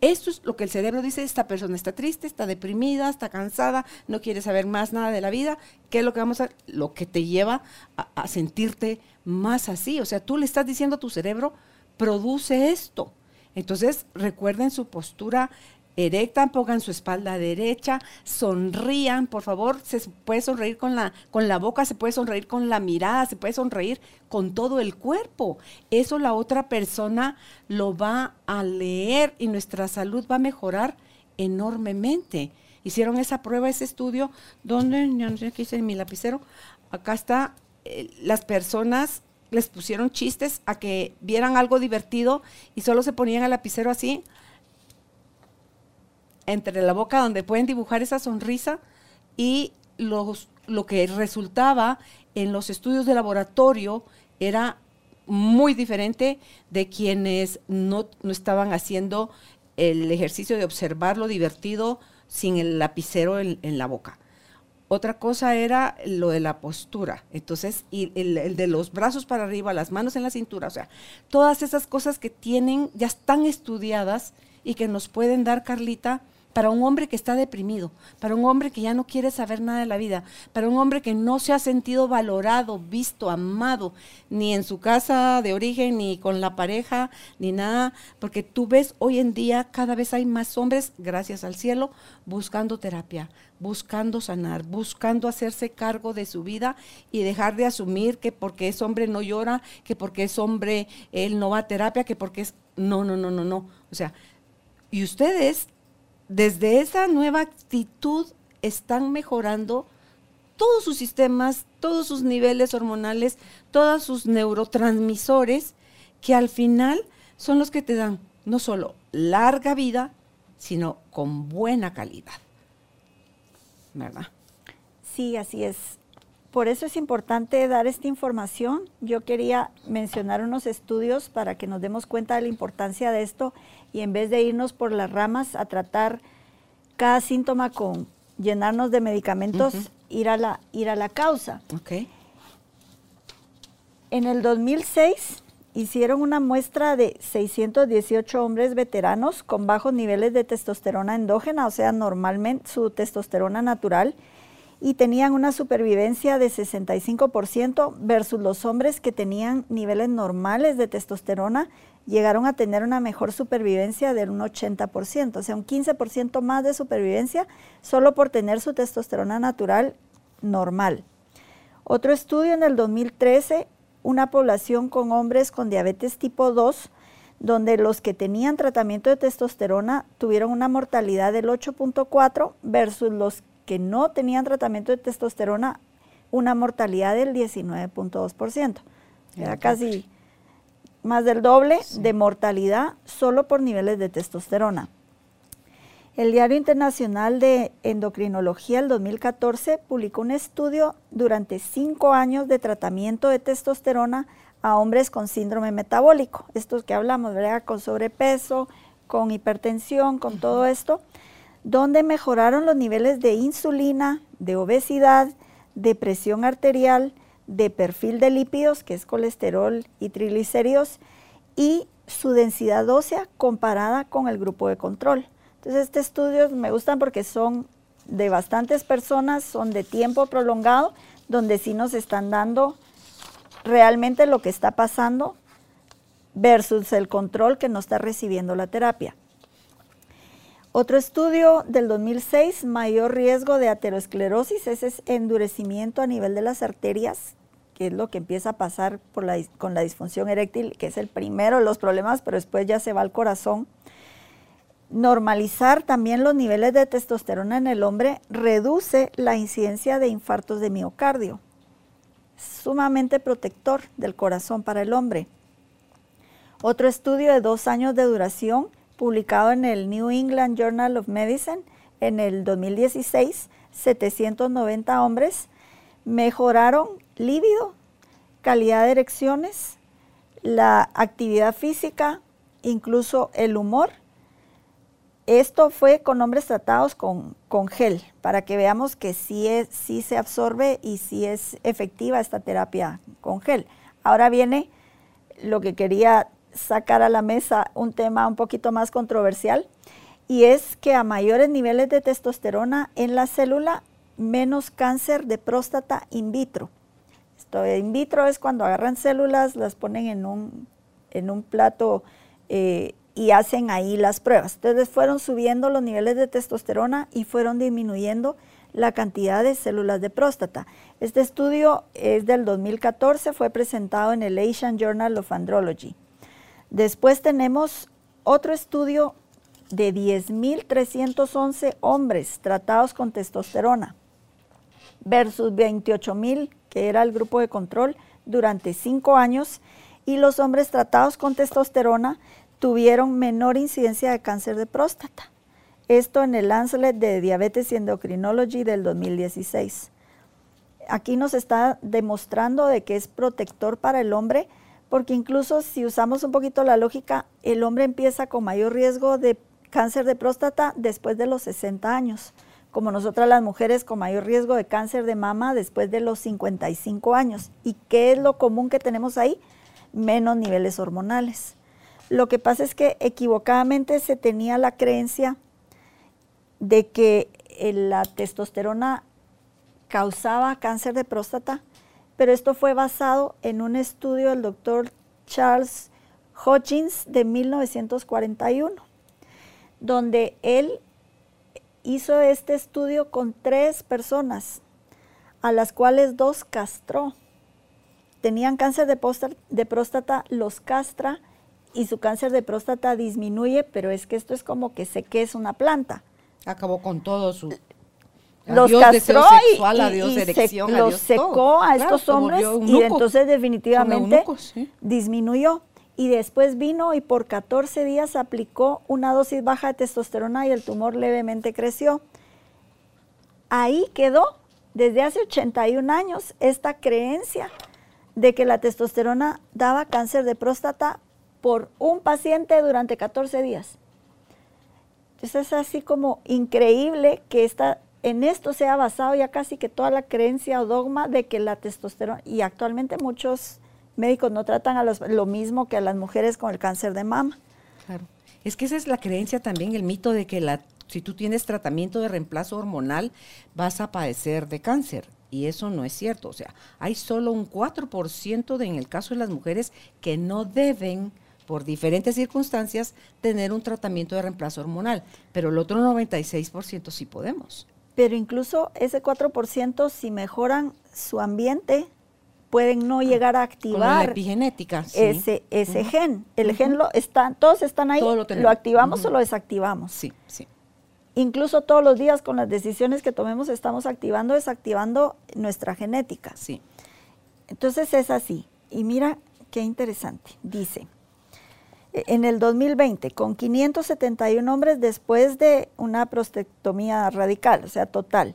eso es lo que el cerebro dice, esta persona está triste, está deprimida, está cansada, no quiere saber más nada de la vida. ¿Qué es lo que vamos a Lo que te lleva a, a sentirte más así. O sea, tú le estás diciendo a tu cerebro, produce esto. Entonces, recuerden su postura erecta, pongan su espalda derecha, sonrían, por favor, se puede sonreír con la, con la boca, se puede sonreír con la mirada, se puede sonreír con todo el cuerpo. Eso la otra persona lo va a leer y nuestra salud va a mejorar enormemente. Hicieron esa prueba, ese estudio, donde, qué hice mi lapicero, acá está, eh, las personas les pusieron chistes a que vieran algo divertido y solo se ponían el lapicero así entre la boca donde pueden dibujar esa sonrisa y los, lo que resultaba en los estudios de laboratorio era muy diferente de quienes no, no estaban haciendo el ejercicio de observar lo divertido sin el lapicero en la boca. Otra cosa era lo de la postura, entonces, y el, de los brazos para arriba, las manos en la cintura, o sea, todas esas cosas que tienen, ya están estudiadas y que nos pueden dar, Carlita, para un hombre que está deprimido, para un hombre que ya no quiere saber nada de la vida, para un hombre que no se ha sentido valorado, visto, amado, ni en su casa de origen, ni con la pareja, ni nada, porque tú ves hoy en día cada vez hay más hombres, gracias al cielo, buscando terapia, buscando sanar, buscando hacerse cargo de su vida y dejar de asumir que porque es hombre no llora, que porque es hombre él no va a terapia, que porque es... No, no, no, no, no. O sea, y ustedes desde esa nueva actitud están mejorando todos sus sistemas, todos sus niveles hormonales, todos sus neurotransmisores, que al final son los que te dan no solo larga vida, sino con buena calidad. ¿Verdad? Sí, así es. Por eso es importante dar esta información. Yo quería mencionar unos estudios para que nos demos cuenta de la importancia de esto y en vez de irnos por las ramas a tratar cada síntoma con llenarnos de medicamentos, ir, a la, ir a la causa. Okay. En el 2006 hicieron una muestra de 618 hombres veteranos con bajos niveles de testosterona endógena, o sea, normalmente su testosterona natural, y tenían una supervivencia de 65% versus los hombres que tenían niveles normales de testosterona llegaron a tener una mejor supervivencia de un 80%, o sea, un 15% más de supervivencia solo por tener su testosterona natural normal. Otro estudio en el 2013, una población con hombres con diabetes tipo 2, donde los que tenían tratamiento de testosterona tuvieron una mortalidad del 8.4 versus los que no tenían tratamiento de testosterona una mortalidad del 19.2%. Era casi más del doble de mortalidad solo por niveles de testosterona. El Diario Internacional de Endocrinología el 2014 publicó un estudio durante cinco años de tratamiento de testosterona a hombres con síndrome metabólico, estos que hablamos, ¿verdad? Con sobrepeso, con hipertensión, con todo esto, donde mejoraron los niveles de insulina, de obesidad, de presión arterial, de perfil de lípidos, que es colesterol y triglicéridos, y su densidad ósea comparada con el grupo de control. Entonces, estos estudios me gustan porque son de bastantes personas, son de tiempo prolongado, donde sí nos están dando realmente lo que está pasando versus el control que no está recibiendo la terapia. Otro estudio del 2006, mayor riesgo de aterosclerosis, ese es endurecimiento a nivel de las arterias, que es lo que empieza a pasar con la disfunción eréctil, que es el primero de los problemas, pero después ya se va al corazón normalizar también los niveles de testosterona en el hombre reduce la incidencia de infartos de miocardio. Sumamente protector del corazón para el hombre. Otro estudio de dos años de duración, publicado en el New England Journal of Medicine en el 2016, 790 hombres mejoraron líbido, calidad de erecciones, la actividad física, incluso el humor esto fue con hombres tratados con, gel, para que veamos que sí, es, sí se absorbe y sí es efectiva esta terapia con gel. Ahora viene lo que quería sacar a la mesa, un tema un poquito más controversial, y es que a mayores niveles de testosterona en la célula, menos cáncer de próstata in vitro. Esto in vitro es cuando agarran células, las ponen en un, en un plato eh, y hacen ahí las pruebas. Entonces fueron subiendo los niveles de testosterona y fueron disminuyendo la cantidad de células de próstata. Este estudio es del 2014, fue presentado en el Asian Journal of Andrology. Después tenemos otro estudio de 10.311 hombres tratados con testosterona versus 28.000 que era el grupo de control durante cinco años y los hombres tratados con testosterona tuvieron menor incidencia de cáncer de próstata. Esto en el Lancet de Diabetes y Endocrinology del 2016. Aquí nos está demostrando de que es protector para el hombre, porque incluso si usamos un poquito la lógica, el hombre empieza con mayor riesgo de cáncer de próstata después de los 60 años, como nosotras las mujeres con mayor riesgo de cáncer de mama después de los 55 años. ¿Y qué es lo común que tenemos ahí? Menos niveles hormonales. Lo que pasa es que equivocadamente se tenía la creencia de que eh, la testosterona causaba cáncer de próstata, pero esto fue basado en un estudio del doctor Charles Hodgins de 1941, donde él hizo este estudio con tres personas, a las cuales dos castró. Tenían cáncer de, de próstata, los castra y su cáncer de próstata disminuye, pero es que esto es como que sé que es una planta. Acabó con todo su los castró y, los secó a estos hombres y entonces definitivamente disminuyó. Y después vino y por 14 días aplicó una dosis baja de testosterona y el tumor levemente creció. Ahí quedó desde hace 81 años esta creencia de que la testosterona daba cáncer de próstata por un paciente durante 14 días. Entonces es así como increíble que esta, en esto se ha basado ya casi que toda la creencia o dogma de que la testosterona, y actualmente muchos médicos no tratan a lo mismo que a las mujeres con el cáncer de mama. Claro. Es que esa es la creencia también, el mito de que la, si tú tienes tratamiento de reemplazo hormonal vas a padecer de cáncer. Y eso no es cierto. O sea, hay solo un 4% de, en el caso de las mujeres que no deben por diferentes circunstancias, tener un tratamiento de reemplazo hormonal, pero el otro 96% sí podemos. Pero incluso ese 4%, si mejoran su ambiente, pueden no llegar a activar la epigenética, ese, ese gen. El gen lo está, todos están ahí, lo, activamos o lo desactivamos. Sí, sí. Incluso todos los días con las decisiones que tomemos estamos activando, desactivando nuestra genética. Sí. Entonces es así. Y mira qué interesante. Dice, en el 2020, con 571 hombres después de una prostectomía radical, o sea, total,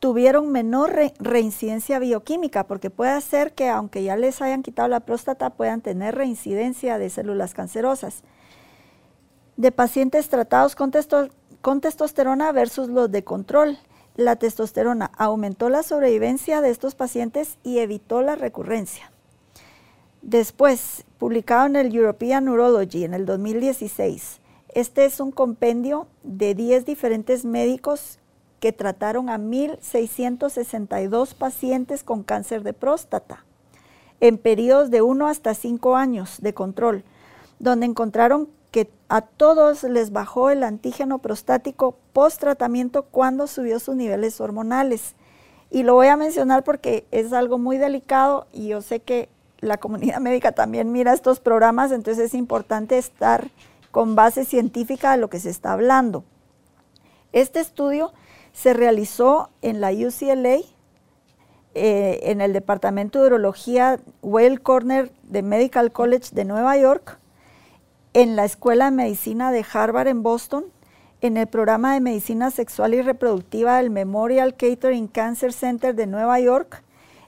tuvieron menor reincidencia bioquímica, porque puede ser que aunque ya les hayan quitado la próstata, puedan tener reincidencia de células cancerosas. De pacientes tratados con, con testosterona versus los de control. La testosterona aumentó la sobrevivencia de estos pacientes y evitó la recurrencia. Después, publicado en el European Neurology en el 2016, este es un compendio de 10 diferentes médicos que trataron a 1.662 pacientes con cáncer de próstata en periodos de 1 hasta 5 años de control, donde encontraron que a todos les bajó el antígeno prostático post tratamiento cuando subió sus niveles hormonales. Y lo voy a mencionar porque es algo muy delicado y yo sé que la comunidad médica también mira estos programas, entonces es importante estar con base científica de lo que se está hablando. Este estudio se realizó en la UCLA, eh, en el Departamento de Urología Whale Corner de Medical College de Nueva York, en la Escuela de Medicina de Harvard en Boston, en el programa de Medicina Sexual y Reproductiva del Memorial Catering Cancer Center de Nueva York,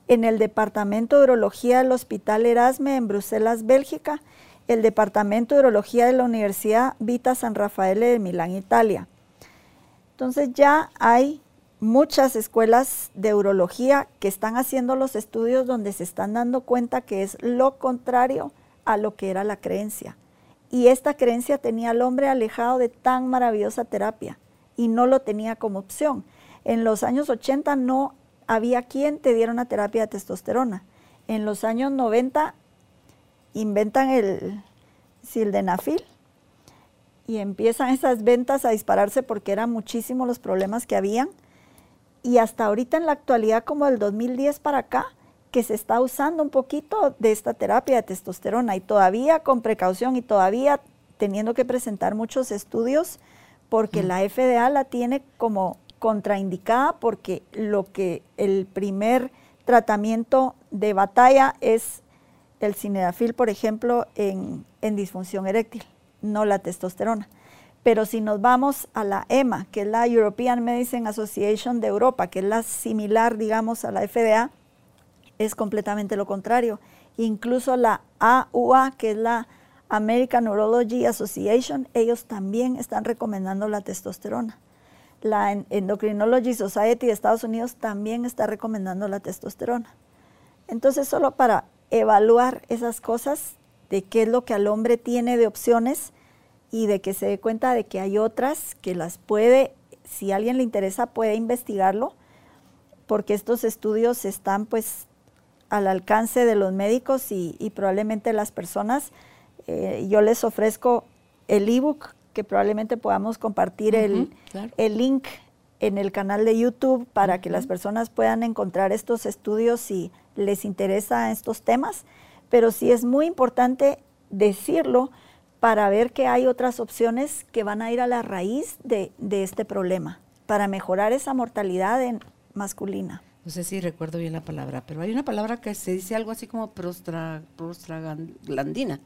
en el Departamento de Urología del Hospital Erasme en Bruselas, Bélgica, el Departamento de Urología de la Universidad Vita San Raffaele de Milán, Italia. Entonces ya hay muchas escuelas de urología que están haciendo los estudios donde se están dando cuenta que es lo contrario a lo que era la creencia. Y esta creencia tenía al hombre alejado de tan maravillosa terapia y no lo tenía como opción. En los años 80 no había quien te diera una terapia de testosterona. En los años 90 inventan el sildenafil y empiezan esas ventas a dispararse porque eran muchísimos los problemas que habían. Y hasta ahorita en la actualidad, como del 2010 para acá, que se está usando un poquito de esta terapia de testosterona y todavía con precaución y todavía teniendo que presentar muchos estudios porque mm. la FDA la tiene como contraindicada porque lo que el primer tratamiento de batalla es el cinedafil, por ejemplo, en, en disfunción eréctil no la testosterona. Pero si nos vamos a la EMA, que es la European Medicine Association de Europa, que es la similar, digamos, a la FDA, es completamente lo contrario. Incluso la AUA, que es la American Neurology Association, ellos también están recomendando la testosterona. La Endocrinology Society de Estados Unidos también está recomendando la testosterona. Entonces, solo para evaluar esas cosas, de qué es lo que al hombre tiene de opciones y de que se dé cuenta de que hay otras que las puede, si a alguien le interesa, puede investigarlo, porque estos estudios están pues al alcance de los médicos y, probablemente las personas. Eh, yo les ofrezco el ebook que probablemente podamos compartir el, link en el canal de YouTube para que las personas puedan encontrar estos estudios si les interesa estos temas pero sí es muy importante decirlo para ver que hay otras opciones que van a ir a la raíz de, este problema, para mejorar esa mortalidad en masculina. No sé si recuerdo bien la palabra, pero hay una palabra que se dice algo así como prostra, prostraglandina.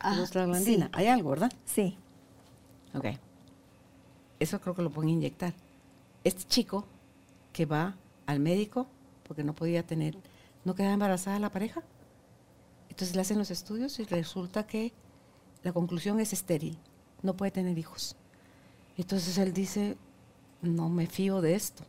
Ah, prostraglandina. Hay algo, ¿verdad? Sí. Ok. Eso creo que lo pueden inyectar. Este chico que va al médico porque no podía tener, no quedaba embarazada la pareja, entonces le hacen los estudios y resulta que la conclusión es estéril, no puede tener hijos. Entonces él dice, no me fío de esto,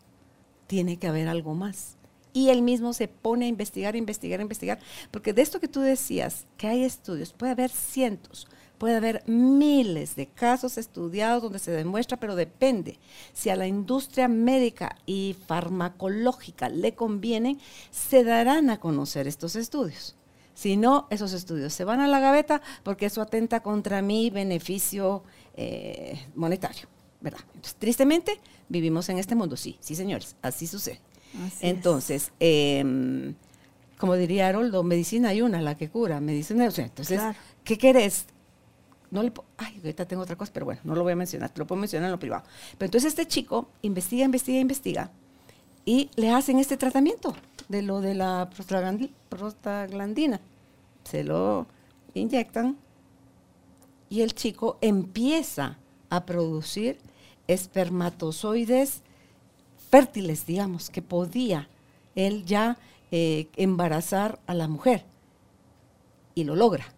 tiene que haber algo más. Y él mismo se pone a investigar, investigar, investigar, porque de esto que tú decías, que hay estudios, puede haber cientos, puede haber miles de casos estudiados donde se demuestra, pero depende. Si a la industria médica y farmacológica le conviene, se darán a conocer estos estudios. Si no, esos estudios se van a la gaveta porque eso atenta contra mi beneficio eh, monetario, ¿verdad? Entonces, tristemente, vivimos en este mundo, sí, sí, señores, así sucede. Entonces, em, como diría Haroldo, medicina hay una, la que cura, medicina, o sea, entonces, ¿qué querés? No le ay, ahorita tengo otra cosa, pero bueno, no lo voy a mencionar, te lo puedo mencionar en lo privado. Pero entonces este chico investiga, investiga, investiga y le hacen este tratamiento de lo de la prostaglandina. Se lo inyectan y el chico empieza a producir espermatozoides fértiles, digamos, que podía él ya eh, embarazar a la mujer. Y lo logra.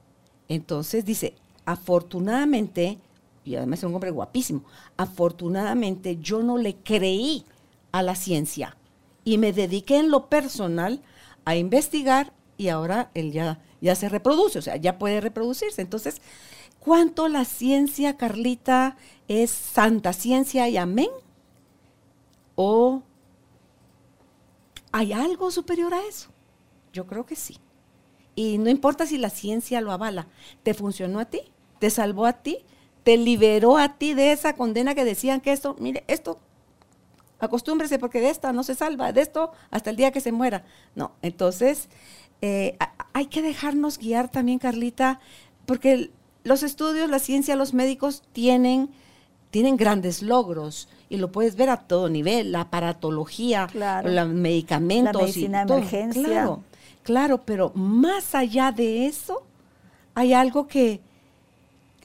Entonces dice, afortunadamente, y además es un hombre guapísimo, afortunadamente yo no le creí a la ciencia y me dediqué en lo personal a investigar y ahora él ya, ya se reproduce, o sea, ya puede reproducirse. Entonces, ¿cuánto la ciencia, Carlita, es santa ciencia y amén? ¿O hay algo superior a eso? Yo creo que sí. Y no importa si la ciencia lo avala, ¿te funcionó a ti? ¿Te salvó a ti? ¿Te liberó a ti de esa condena que decían que esto, mire, esto acostúmbrese porque de esta no se salva, de esto hasta el día que se muera. No, entonces eh, hay que dejarnos guiar también, Carlita, porque los estudios, la ciencia, los médicos tienen, tienen grandes logros y lo puedes ver a todo nivel, la aparatología, los medicamentos. La medicina de emergencia. Claro, claro, pero más allá de eso, hay algo que,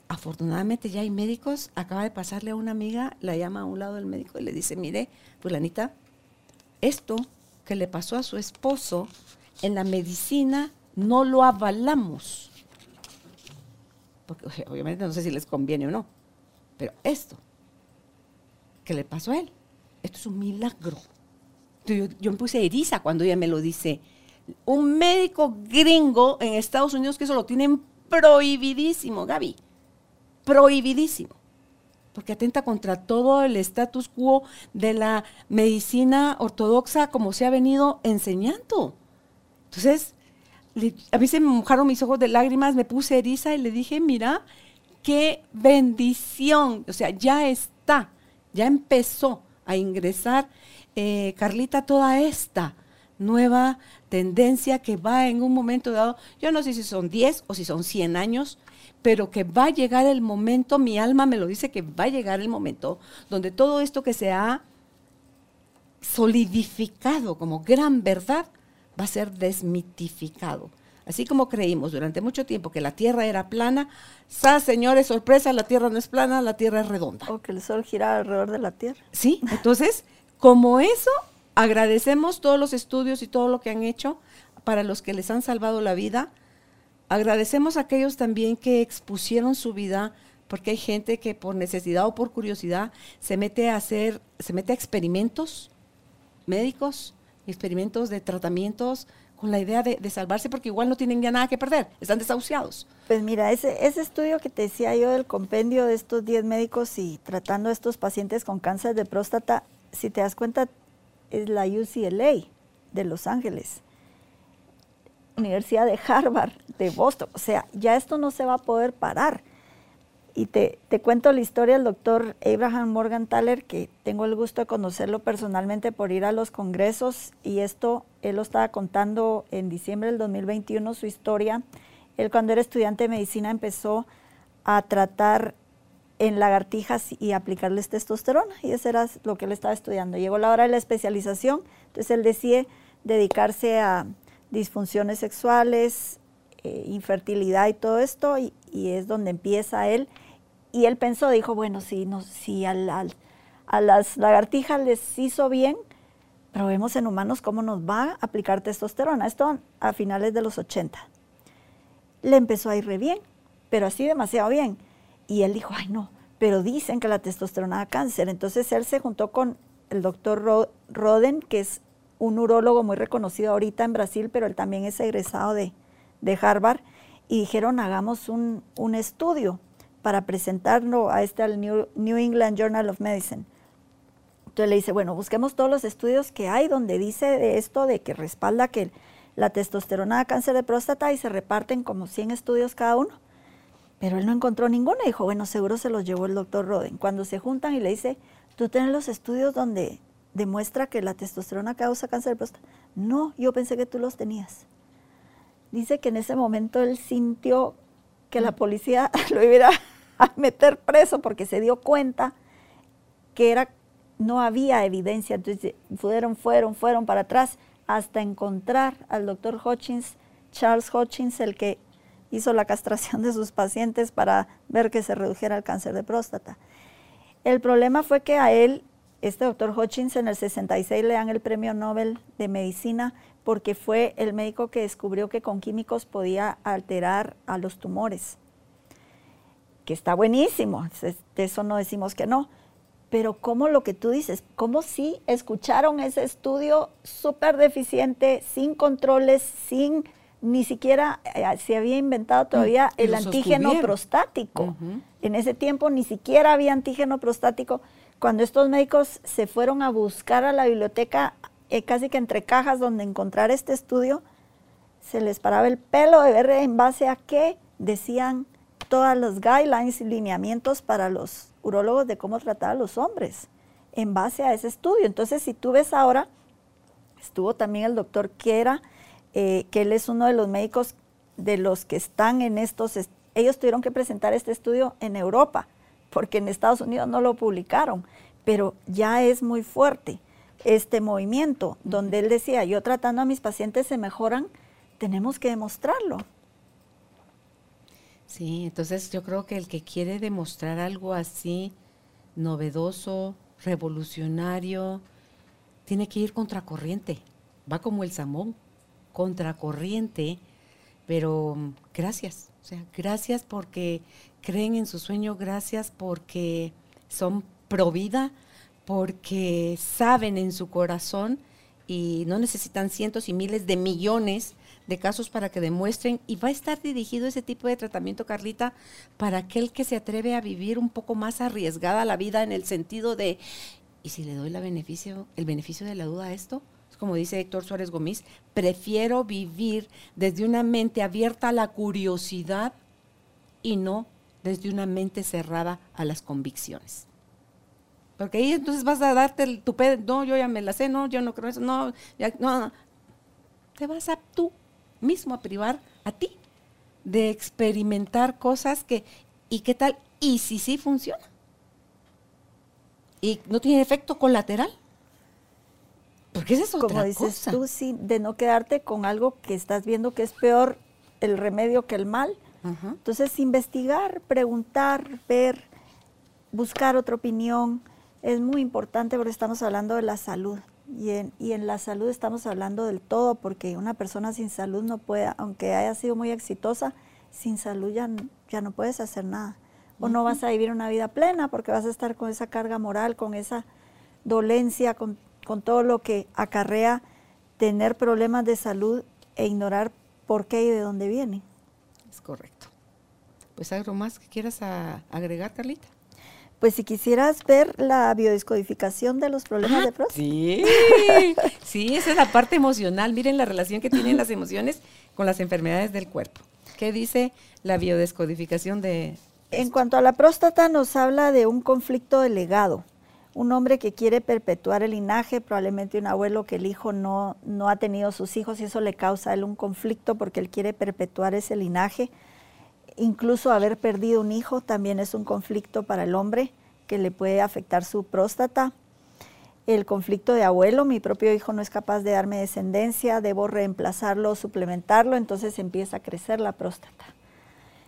afortunadamente ya hay médicos, acaba de pasarle a una amiga, la llama a un lado del médico y le dice, mire, fulanita, esto que le pasó a su esposo en la medicina no lo avalamos. Porque obviamente no sé si les conviene o no, pero esto que le pasó a él, esto es un milagro. Yo, yo me puse eriza cuando ella me lo dice. Un médico gringo en Estados Unidos que eso lo tienen prohibidísimo, Gaby. Prohibidísimo, porque atenta contra todo el status quo de la medicina ortodoxa como se ha venido enseñando. Entonces, a mí se me mojaron mis ojos de lágrimas, me puse eriza y le dije, mira, qué bendición, o sea, ya está, ya empezó a ingresar, eh, Carlita, toda esta nueva tendencia que va en un momento dado, yo no sé si son 10 o si son 100 años, pero que va a llegar el momento, mi alma me lo dice que va a llegar el momento donde todo esto que se ha solidificado como gran verdad va a ser desmitificado. Así como creímos durante mucho tiempo que la Tierra era plana, ¡sa, señores, sorpresa! La Tierra no es plana, la Tierra es redonda. O que el Sol gira alrededor de la Tierra. Sí, entonces, como eso, agradecemos todos los estudios y todo lo que han hecho para los que les han salvado la vida, Agradecemos a aquellos también que expusieron su vida, porque hay gente que por necesidad o por curiosidad se mete a hacer, se mete a experimentos médicos, experimentos de tratamientos con la idea de, salvarse porque igual no tienen ya nada que perder, están desahuciados. Pues mira, ese, ese estudio que te decía yo del compendio de estos 10 médicos y tratando a estos pacientes con cáncer de próstata, si te das cuenta, es la UCLA de Los Ángeles. Universidad de Harvard, de Boston. O sea, ya esto no se va a poder parar. Y te, cuento la historia del doctor Abraham Morgan Thaler, que tengo el gusto de conocerlo personalmente por ir a los congresos. Y esto, él lo estaba contando en diciembre del 2021, su historia. Él cuando era estudiante de medicina empezó a tratar en lagartijas y aplicarles testosterona. Y eso era lo que él estaba estudiando. Llegó la hora de la especialización, entonces él decide dedicarse a disfunciones sexuales, eh, infertilidad y todo esto, y, es donde empieza él. Y él pensó, dijo, bueno, si, no, si a las lagartijas les hizo bien, probemos en humanos cómo nos va a aplicar testosterona. Esto a finales de los 80. Le empezó a ir bien, pero así demasiado bien. Y él dijo, ay no, pero dicen que la testosterona da cáncer. Entonces él se juntó con el doctor Roden, que es un urólogo muy reconocido ahorita en Brasil, pero él también es egresado de, Harvard, y dijeron hagamos un, estudio para presentarlo a este al New, New, England Journal of Medicine. Entonces le dice, bueno, busquemos todos los estudios que hay donde dice de esto, de que respalda que la testosterona da cáncer de próstata y se reparten como 100 estudios cada uno. Pero él no encontró ninguno y dijo, bueno, seguro se los llevó el doctor Roden. Cuando se juntan y le dice, tú tienes los estudios donde demuestra que la testosterona causa cáncer de próstata. No, yo pensé que tú los tenías. dice que en ese momento él sintió que la policía lo iba a meter preso porque se dio cuenta que era, no había evidencia. Entonces fueron, fueron, fueron para atrás hasta encontrar al doctor Hutchins, Charles Hutchins, el que hizo la castración de sus pacientes para ver que se redujera el cáncer de próstata. El problema fue que a él, este doctor Hutchins, en el 66 le dan el premio Nobel de Medicina porque fue el médico que descubrió que con químicos podía alterar a los tumores, que está buenísimo, de eso no decimos que no, pero como lo que tú dices, como si escucharon ese estudio súper deficiente, sin controles, sin ni siquiera eh, se había inventado todavía el antígeno prostático. En ese tiempo ni siquiera había antígeno prostático. Cuando estos médicos se fueron a buscar a la biblioteca eh, casi que entre cajas donde encontrar este estudio, se les paraba el pelo de ver en base a qué decían todas los guidelines y lineamientos para los urólogos de cómo tratar a los hombres, en base a ese estudio. Entonces, si tú ves ahora, estuvo también el doctor Kiera, eh, que él es uno de los médicos de los que están en estos, ellos tuvieron que presentar este estudio en Europa, porque en Estados Unidos no lo publicaron, pero ya es muy fuerte este movimiento, donde él decía, yo tratando a mis pacientes se mejoran, tenemos que demostrarlo. Sí, entonces yo creo que el que quiere demostrar algo así novedoso, revolucionario, tiene que ir contracorriente. Va como el samón, contracorriente, pero mm, gracias. O sea, gracias porque creen en su sueño, gracias porque son pro vida, porque saben en su corazón y no necesitan cientos y miles de millones de casos para que demuestren y va a estar dirigido ese tipo de tratamiento, Carlita, para aquel que se atreve a vivir un poco más arriesgada la vida en el sentido de, ¿y si le doy la beneficio, el beneficio de la duda a esto? Como dice Héctor Suárez Gómez, prefiero vivir desde una mente abierta a la curiosidad y no desde una mente cerrada a las convicciones. Porque ahí entonces vas a darte el, tu pedo, no, yo ya me la sé, no, yo no creo eso, no, ya, no, Te vas a tú mismo a privar a ti de experimentar cosas que, ¿y qué tal? ¿Y si sí funciona? ¿Y no tiene efecto colateral? Porque esa es otra Como dices tú, sí, de no quedarte con algo que estás viendo que es peor el remedio que el mal. Entonces, investigar, preguntar, ver, buscar otra opinión, es muy importante porque estamos hablando de la salud. Y en, y en la salud estamos hablando del todo, porque una persona sin salud no puede, aunque haya sido muy exitosa, sin salud ya, ya no puedes hacer nada. O no vas a vivir una vida plena porque vas a estar con esa carga moral, con esa dolencia, con, con todo lo que acarrea tener problemas de salud e ignorar por qué y de dónde viene. Es correcto. Pues algo más que quieras agregar, Carlita. Pues si quisieras ver la biodescodificación de los problemas de próstata. Sí, sí, esa es la parte emocional. Miren la relación que tienen las emociones con las enfermedades del cuerpo. ¿Qué dice la biodescodificación de... En cuanto a la próstata, nos habla de un conflicto de legado. Un hombre que quiere perpetuar el linaje, probablemente un abuelo que el hijo no, no ha tenido sus hijos y eso le causa a él un conflicto porque él quiere perpetuar ese linaje Incluso haber perdido un hijo también es un conflicto para el hombre que le puede afectar su próstata. El conflicto de abuelo, mi propio hijo no es capaz de darme descendencia, debo reemplazarlo, suplementarlo, entonces empieza a crecer la próstata.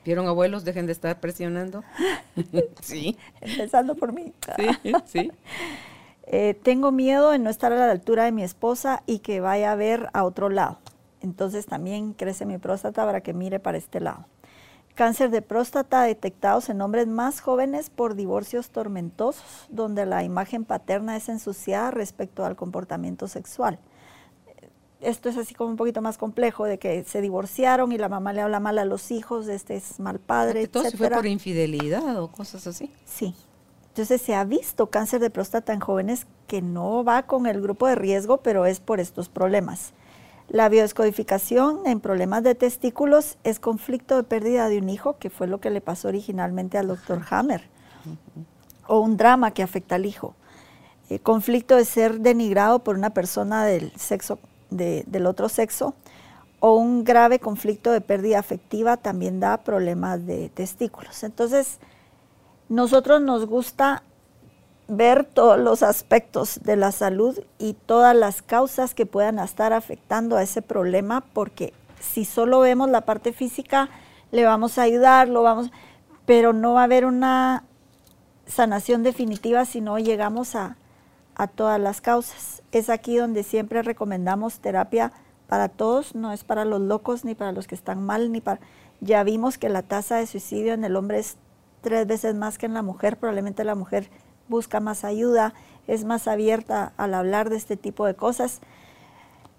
¿Vieron abuelos? Dejen de estar presionando. sí. Empezando por mí. Sí, sí. Eh, tengo miedo de no estar a la altura de mi esposa y que vaya a ver a otro lado. Entonces también crece mi próstata para que mire para este lado cáncer de próstata detectados en hombres más jóvenes por divorcios tormentosos, donde la imagen paterna es ensuciada respecto al comportamiento sexual. Esto es así como un poquito más complejo, de que se divorciaron y la mamá le habla mal a los hijos, este es mal padre, etc. ¿Todo fue por infidelidad o cosas así? Sí. Entonces se ha visto cáncer de próstata en jóvenes que no va con el grupo de riesgo, pero es por estos problemas. La biodescodificación en problemas de testículos es conflicto de pérdida de un hijo, que fue lo que le pasó originalmente al doctor Hammer, o un drama que afecta al hijo. Eh, conflicto de ser denigrado por una persona del sexo del otro sexo, o un grave conflicto de pérdida afectiva también da problemas de testículos. Entonces, nosotros nos gusta ver todos los aspectos de la salud y todas las causas que puedan estar afectando a ese problema, porque si solo vemos la parte física, le vamos a ayudar, vamos, pero no va a haber una sanación definitiva si no llegamos a, a todas las causas. Es aquí donde siempre recomendamos terapia para todos, no es para los locos ni para los que están mal, ni para... Ya vimos que la tasa de suicidio en el hombre es tres veces más que en la mujer, probablemente la mujer busca más ayuda, es más abierta al hablar de este tipo de cosas,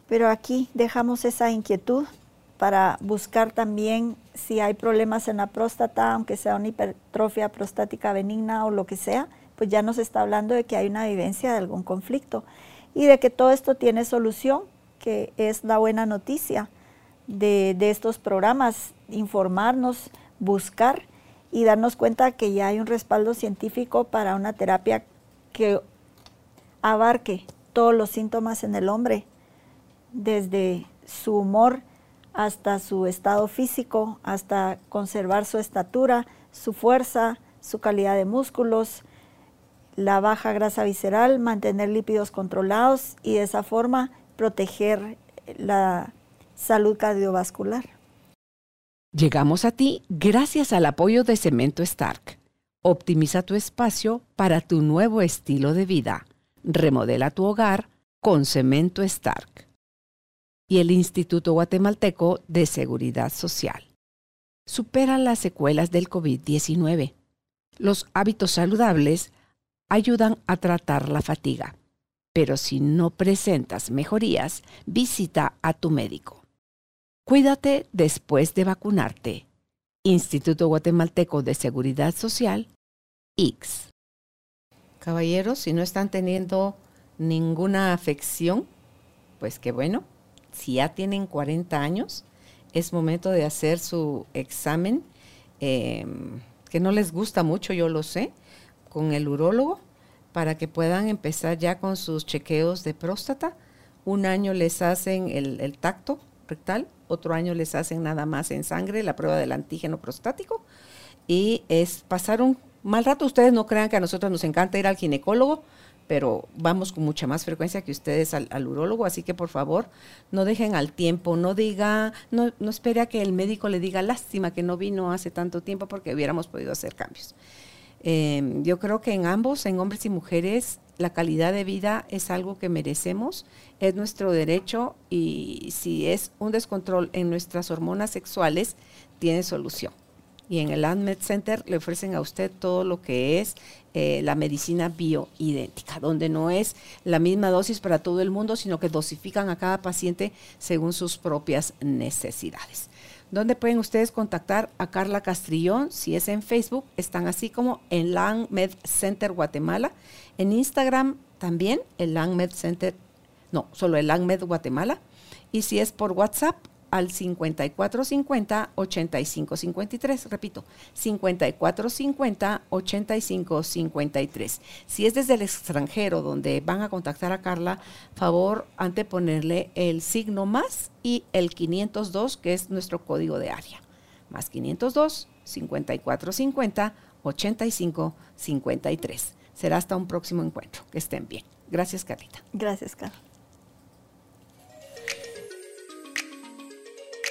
pero aquí dejamos esa inquietud para buscar también si hay problemas en la próstata, aunque sea una hipertrofia prostática benigna o lo que sea, pues ya nos está hablando de que hay una vivencia de algún conflicto y de que todo esto tiene solución que es la buena noticia de, estos programas, informarnos, buscar y darnos cuenta que ya hay un respaldo científico para una terapia que abarque todos los síntomas en el hombre, desde su humor hasta su estado físico, hasta conservar su estatura, su fuerza, su calidad de músculos, la baja grasa visceral, mantener lípidos controlados y de esa forma proteger la salud cardiovascular. Llegamos a ti gracias al apoyo de Cemento Stark. Optimiza tu espacio para tu nuevo estilo de vida. Remodela tu hogar con Cemento Stark. Y el Instituto Guatemalteco de Seguridad Social. Supera las secuelas del COVID-19. Los hábitos saludables ayudan a tratar la fatiga pero si no presentas mejorías, visita a tu médico. Cuídate después de vacunarte. Instituto Guatemalteco de Seguridad Social, X. Caballeros, si no están teniendo ninguna afección, pues qué bueno. Si ya tienen 40 años, es momento de hacer su examen, em, que no les gusta mucho, yo lo sé, con el urólogo para que puedan empezar ya con sus chequeos de próstata. Un año les hacen el, tacto rectal, otro año les hacen nada más en sangre la prueba del antígeno prostático y es pasar un mal rato. Ustedes no crean que a nosotros nos encanta ir al ginecólogo, pero vamos con mucha más frecuencia que ustedes al, al urólogo, así que por favor no dejen al tiempo, no diga, no, no espere a que el médico le diga lástima que no vino hace tanto tiempo porque hubiéramos podido hacer cambios. Em, yo creo que en ambos, en hombres y mujeres, la calidad de vida es algo que merecemos, es nuestro derecho y si es un descontrol en nuestras hormonas sexuales, tiene solución. Y en el ANMED Center le ofrecen a usted todo lo que es eh, la medicina bioidéntica, donde no es la misma dosis para todo el mundo, sino que dosifican a cada paciente según sus propias necesidades. ¿Dónde pueden ustedes contactar a Carla Castrillón? Si es en Facebook, están así como en Lang Med Center Guatemala. En Instagram también, el Lang Med Center, no, solo el Lang Med Guatemala. Y si es por WhatsApp, al 5450-8553. Repito, 5450-8553. Si es desde el extranjero donde van a contactar a Carla, favor anteponerle el signo más y el 502, que es nuestro código de área. Más 502 5450 8553. Será hasta un próximo encuentro. Que estén bien. Gracias, Carlita. Gracias, Carla.